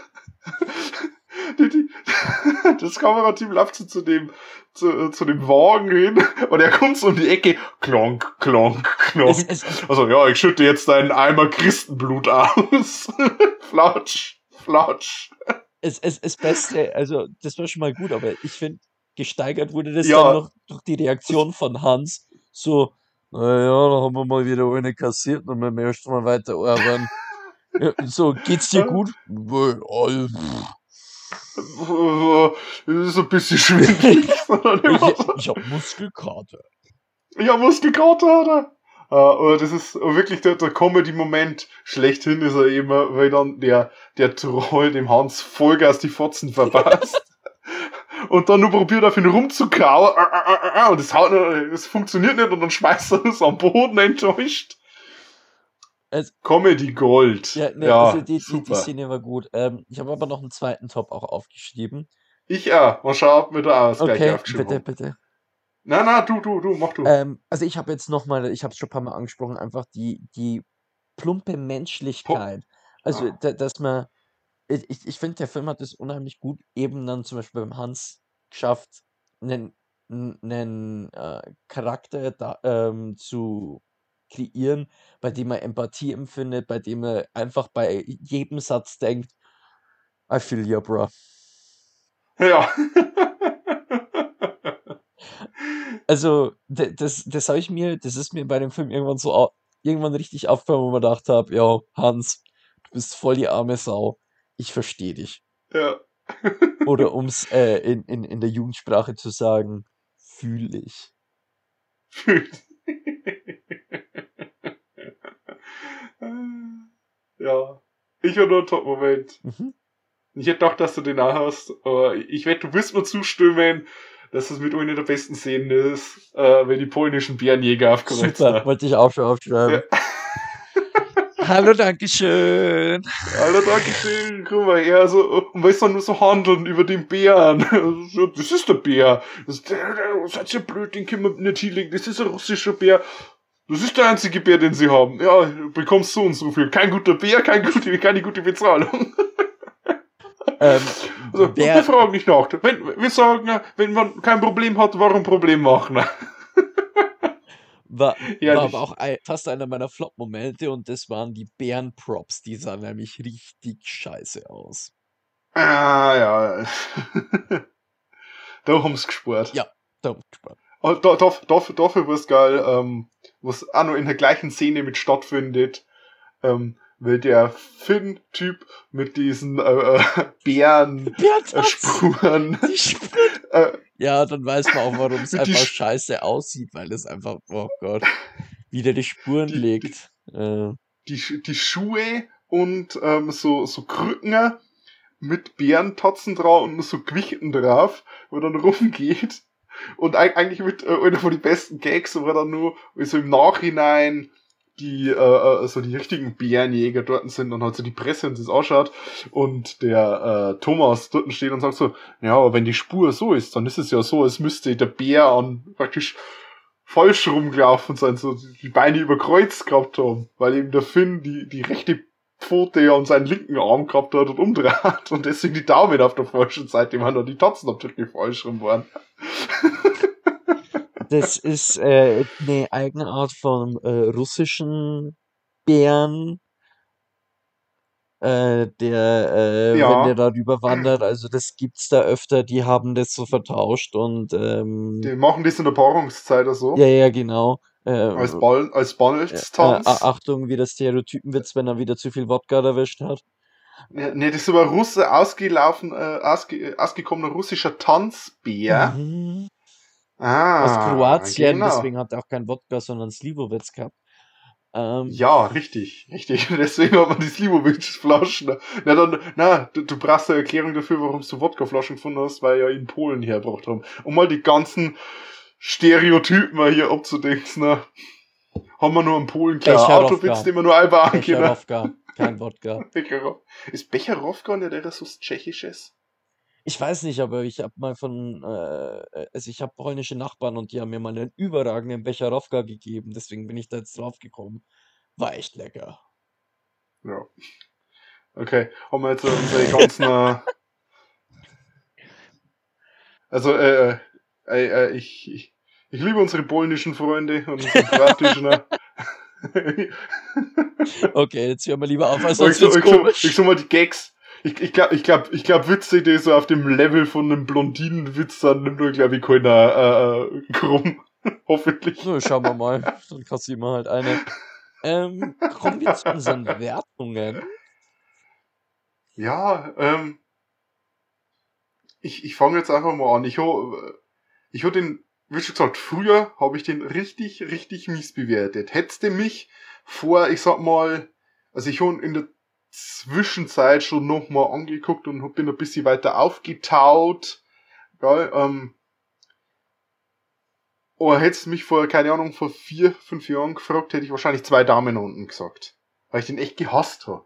Die, die, (laughs) das Kamerateam läuft so zu dem, zu, zu dem Wagen hin und er kommt so um die Ecke. Klonk, klonk, klonk. Es, es, Also, ja, ich schütte jetzt deinen Eimer Christenblut aus. (laughs) flatsch, flatsch. es, es, es Beste, also das war schon mal gut, aber ich finde, gesteigert wurde das Ja. dann noch durch die Reaktion von Hans. So, naja, da haben wir mal wieder eine kassiert und wir möchten mal weiter arbeiten. (laughs) Ja, so, geht's dir gut? All- Das ist ein bisschen schwindelig. (laughs) sondern immer so. Ich, ich hab Muskelkater. Ja, Muskelkater, oder? Äh, aber das ist wirklich der, der Comedy-Moment schlechthin ist er immer, weil dann der, der Troll dem Hans Vollgas die Fotzen verpasst. und dann nur probiert auf ihn rumzukauen. äh, äh, äh, äh, Und es haut, es funktioniert nicht und dann schmeißt er es am Boden enttäuscht. Es- Comedy Gold. Ja, ne, ja also die, die, die super. Szene war gut. Ähm, ich habe aber noch einen zweiten Top auch aufgeschrieben. ich ja, mal schauen, ob wir da gleiche Okay, aufgeschrieben bitte, bitte. Na, na, du, du, du, mach du. Ähm, also ich habe jetzt nochmal, ich habe es schon ein paar Mal angesprochen, einfach die, die plumpe Menschlichkeit. Also, Ah. da, dass man, ich, ich, ich finde, der Film hat es unheimlich gut eben dann zum Beispiel beim Hans geschafft, einen, einen äh, Charakter da, ähm, zu kreieren, bei dem er Empathie empfindet, bei dem er einfach bei jedem Satz denkt, I feel you, bro. Ja. Also, das, das habe ich mir, das ist mir bei dem Film irgendwann so irgendwann richtig aufgefallen, wo man gedacht habe, ja, Hans, du bist voll die arme Sau. Ich verstehe dich. ja. Oder (laughs) um es äh, in, in, in der Jugendsprache zu sagen, fühle ich. Ja. ich habe noch einen Top-Moment. Mhm. Ich hätte gedacht, dass du den auch hast, aber ich wette, du wirst mir zustimmen, dass es mit einer der besten Szenen ist, äh, wenn die polnischen Bärenjäger aufkommen. Super, wollte ich auch schon aufschreiben. Hallo, Dankeschön. Alter, danke schön, guck mal her, so, und weißt du, nur so handeln über den Bären. Das ist der Bär. Das, der, der, seid ihr blöd, den können wir nicht hinlegen, das ist ein russischer Bär. Das ist der einzige Bär, den sie haben. Ja, du bekommst so und so viel. Kein guter Bär, kein gute, keine gute Bezahlung. (laughs) Ähm, Also, Bär- wir fragen nicht nach. Wenn, wir sagen, wenn man kein Problem hat, warum Problem machen? (laughs) war, Ja, war aber auch ein, fast einer meiner Flop-Momente und das waren die Bären-Props. Die sahen nämlich richtig scheiße aus. Ah, ja. (laughs) da haben's gespart. Ja. Da, gespannt. Oh, da, da, dafür, dafür war's geil, ähm, was auch noch in der gleichen Szene mit stattfindet, ähm, weil der Finn-Typ mit diesen äh, äh, (laughs) Bären äh! Spuren Die äh, Ja, dann weiß man auch, warum es (laughs) die einfach Sch- scheiße aussieht, weil es einfach, oh Gott, wieder die Spuren Die- legt. Äh, die, die Schuhe und ähm, so, so Krücken mit Bärentatzen drauf und so Gewichten drauf, wo dann rumgeht. Und eig- eigentlich mit äh, einer von den besten Gags, wo dann nur so im Nachhinein die, äh, äh, so die richtigen Bärenjäger dort sind und halt so die Presse und das ausschaut und der äh, Thomas dort steht und sagt so, ja, aber wenn die Spur so ist, dann ist es ja so, als müsste der Bär an praktisch falsch rumgelaufen sein, so die Beine überkreuzt gehabt haben, weil eben der Finn die, die rechte Pfote ja an seinen linken Arm gehabt hat und umdreht und deswegen die Daumen auf der falschen Seite waren und die Tatzen natürlich falsch rum waren. das ist äh, eine eigene Art von äh, russischen Bären, äh, der, äh, Ja. wenn der darüber wandert, also das gibt's da öfter, die haben das so vertauscht und ähm, Die machen das in der Paarungszeit oder so. ja, ja, genau. Äh, Als Ball, als äh, Ballstanz. äh, Achtung, wie der Stereotypenwitz, wenn er wieder zu viel Wodka erwischt hat. Ja, nee, das ist aber Russe ausgelaufen, äh, ausge, ausgekommener russischer Tanzbär. Mhm. Ah, Aus Kroatien, genau. deswegen hat er auch kein Wodka, sondern Slivovitz gehabt. Ähm, Ja, richtig, richtig. (laughs) Deswegen hat man die Slivovich-Flaschen. Na, dann, na, du, du brauchst eine Erklärung dafür, warum du Wodkaflaschen gefunden hast, weil ja in Polen hergebracht haben. Um mal die ganzen Stereotypen mal hier abzudenken, ne? Haben wir nur einen Polen klar Becherowka. Autowitz, den wir nur einbauen können. Becherowka, kein Wodka. (laughs) Becherowka. Ist Becherowka nicht etwas was Tschechisches? Ich weiß nicht, aber ich habe mal von, äh, also ich habe polnische Nachbarn und die haben mir mal einen überragenden Becherowka gegeben, deswegen bin ich da jetzt drauf gekommen. War echt lecker. Ja. Okay, haben wir jetzt so unsere ganzen. äh, (laughs) also, äh, äh, ich, ich, ich liebe unsere polnischen Freunde und unsere kroatischen. äh. (laughs) Okay, jetzt hören wir lieber auf, ich, sonst so, ich, so, komisch. ich so mal die Gags. Ich, ich glaube, ich glaub, ich glaub, Witze, die so auf dem Level von einem Blondinenwitz sind, nimmt nur, glaube ich, keiner äh, äh, krumm. (laughs) Hoffentlich. So, schauen wir mal. Dann kassieren wir halt eine. Ähm, kommen wir zu unseren Wertungen. Ja, ähm, ich, ich fange jetzt einfach mal an. Ich habe ich hab den, wie schon gesagt, früher habe ich den richtig, richtig mies bewertet. Hättest du mich vor, ich sag mal, also ich habe in der Zwischenzeit schon nochmal angeguckt und bin ein bisschen weiter aufgetaut. Geil, ähm, oder hättest du mich vor, keine Ahnung, vor vier, fünf Jahren gefragt, hätte ich wahrscheinlich zwei Daumen unten gesagt. Weil ich den echt gehasst habe.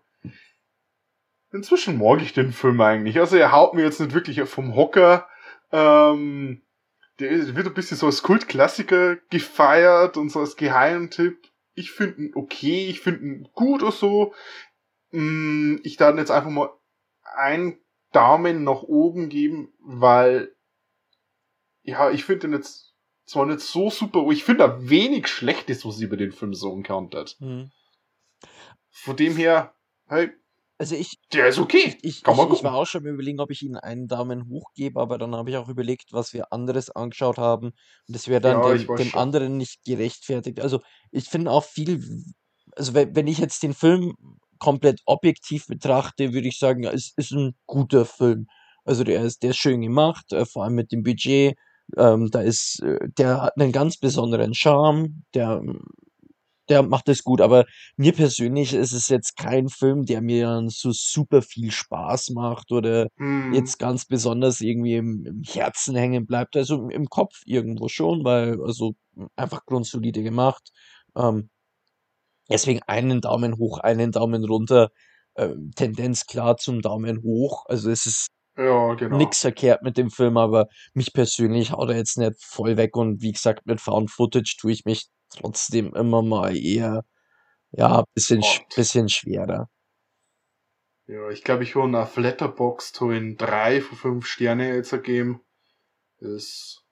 Inzwischen mag ich den Film eigentlich. Also er haut mir jetzt nicht wirklich vom Hocker. Ähm, der wird ein bisschen so als Kultklassiker gefeiert und so als Geheimtipp. Ich finde ihn okay, ich finde ihn gut oder so. Mm, Ich darf jetzt einfach mal einen Daumen nach oben geben, weil ja, ich finde den jetzt zwar nicht so super, ich finde da wenig Schlechtes, was sie über den Film so gekannt hat. Hm. Von dem her, hey, Also ich, der ist okay. ich, ich, ich gucken. war auch schon überlegen, ob ich ihnen einen Daumen hoch gebe, aber dann habe ich auch überlegt, was wir anderes angeschaut haben. Und das wäre dann Ja, ich dem, dem anderen nicht gerechtfertigt. Also ich finde auch viel, also wenn, wenn ich jetzt den Film komplett objektiv betrachte, würde ich sagen, es ist ein guter Film. Also der ist, der ist schön gemacht, äh, vor allem mit dem Budget. Ähm, da ist, äh, der hat einen ganz besonderen Charme. Der, der macht es gut, aber mir persönlich ist es jetzt kein Film, der mir so super viel Spaß macht oder Hm. jetzt ganz besonders irgendwie im, im Herzen hängen bleibt. Also im, im Kopf irgendwo schon, weil also einfach grundsolide gemacht. Ähm, deswegen einen Daumen hoch, einen Daumen runter. Ähm, Tendenz klar zum Daumen hoch. Also es ist Ja, genau. nix verkehrt mit dem Film, aber mich persönlich haut er jetzt nicht voll weg und wie gesagt, mit Found Footage tue ich mich trotzdem immer mal eher, ja, bisschen, sch- bisschen schwerer. Ja, ich glaube, ich habe auf Letterboxd in drei von fünf Sterne jetzt ergeben. Ist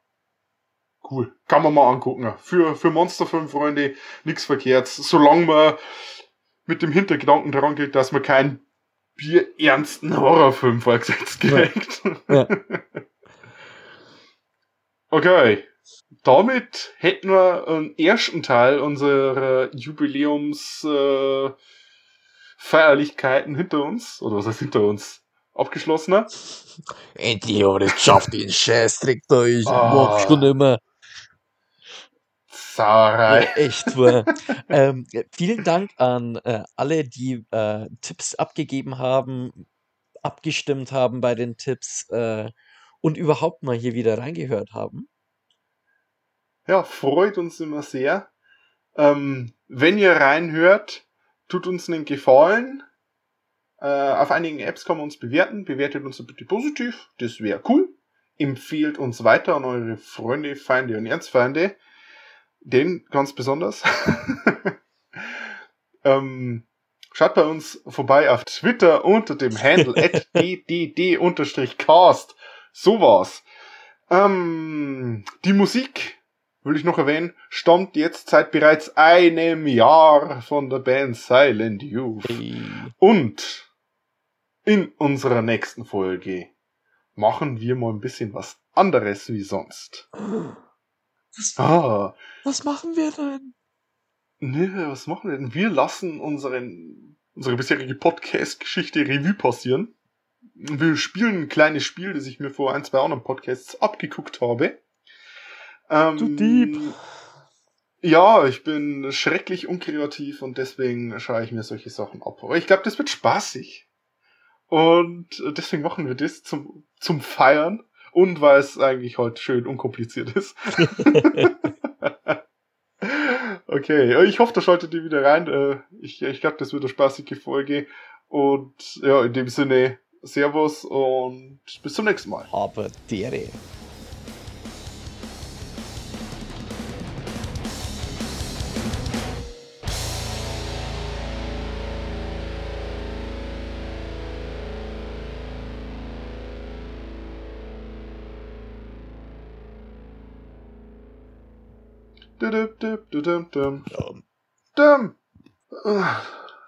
cool. Kann man mal angucken. Für, für Monsterfilm-Freunde nichts verkehrt. Solange man mit dem Hintergedanken daran geht, dass man keinen bierernsten Horrorfilm vorgesetzt Ja. kriegt. Ja. (laughs) Okay. Damit hätten wir einen ersten Teil unserer Jubiläums äh, Feierlichkeiten hinter uns. Oder was heißt hinter uns? Abgeschlossener. Endlich habe ich es geschafft, den Scheißdreck da. Ich Ah. mag schon immer. Sauerei. Ja, echt wahr. (laughs) ähm, vielen Dank an äh, alle, die äh, Tipps abgegeben haben, abgestimmt haben bei den Tipps äh, und überhaupt mal hier wieder reingehört haben. Ja, freut uns immer sehr. Ähm, wenn ihr reinhört, tut uns einen Gefallen. Äh, auf einigen Apps kann man uns bewerten. Bewertet uns bitte positiv. Das wäre cool. Empfehlt uns weiter an eure Freunde, Feinde und Erzfeinde. Den ganz besonders. (laughs) ähm, schaut bei uns vorbei auf Twitter unter dem Handle (laughs) ddd-cast. So war's. Ähm, die Musik will ich noch erwähnen, stammt jetzt seit bereits einem Jahr von der Band Silent Youth. Hey. Und in unserer nächsten Folge machen wir mal ein bisschen was anderes wie sonst. Was, Ah, was machen wir denn? ne, was machen wir denn? Wir lassen unseren, unsere bisherige Podcast-Geschichte Revue passieren. Wir spielen ein kleines Spiel, das ich mir vor ein, zwei anderen Podcasts abgeguckt habe. Ähm, Du Dieb. Ja, ich bin schrecklich unkreativ und deswegen schaue ich mir solche Sachen ab. Aber ich glaube, das wird spaßig. Und deswegen machen wir das zum, zum Feiern und weil es eigentlich heute schön unkompliziert ist. (laughs) okay, ich hoffe, da schaltet ihr wieder rein. Äh, Ich, ich glaube, das wird eine spaßige Folge. Und ja, in dem Sinne, Servus und bis zum nächsten Mal. Aber dere.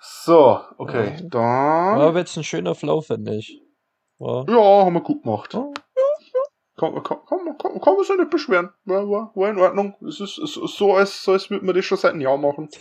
So, okay, Ja. dann. Aber jetzt ein schöner Flow, finde ich. Ja. Ja, haben wir gut gemacht. Ja. Kann, kann, kann, kann, kann man sich nicht beschweren. War, war, war in Ordnung. Es ist, ist so, als, so, als würde man das schon seit einem Jahr machen. (laughs)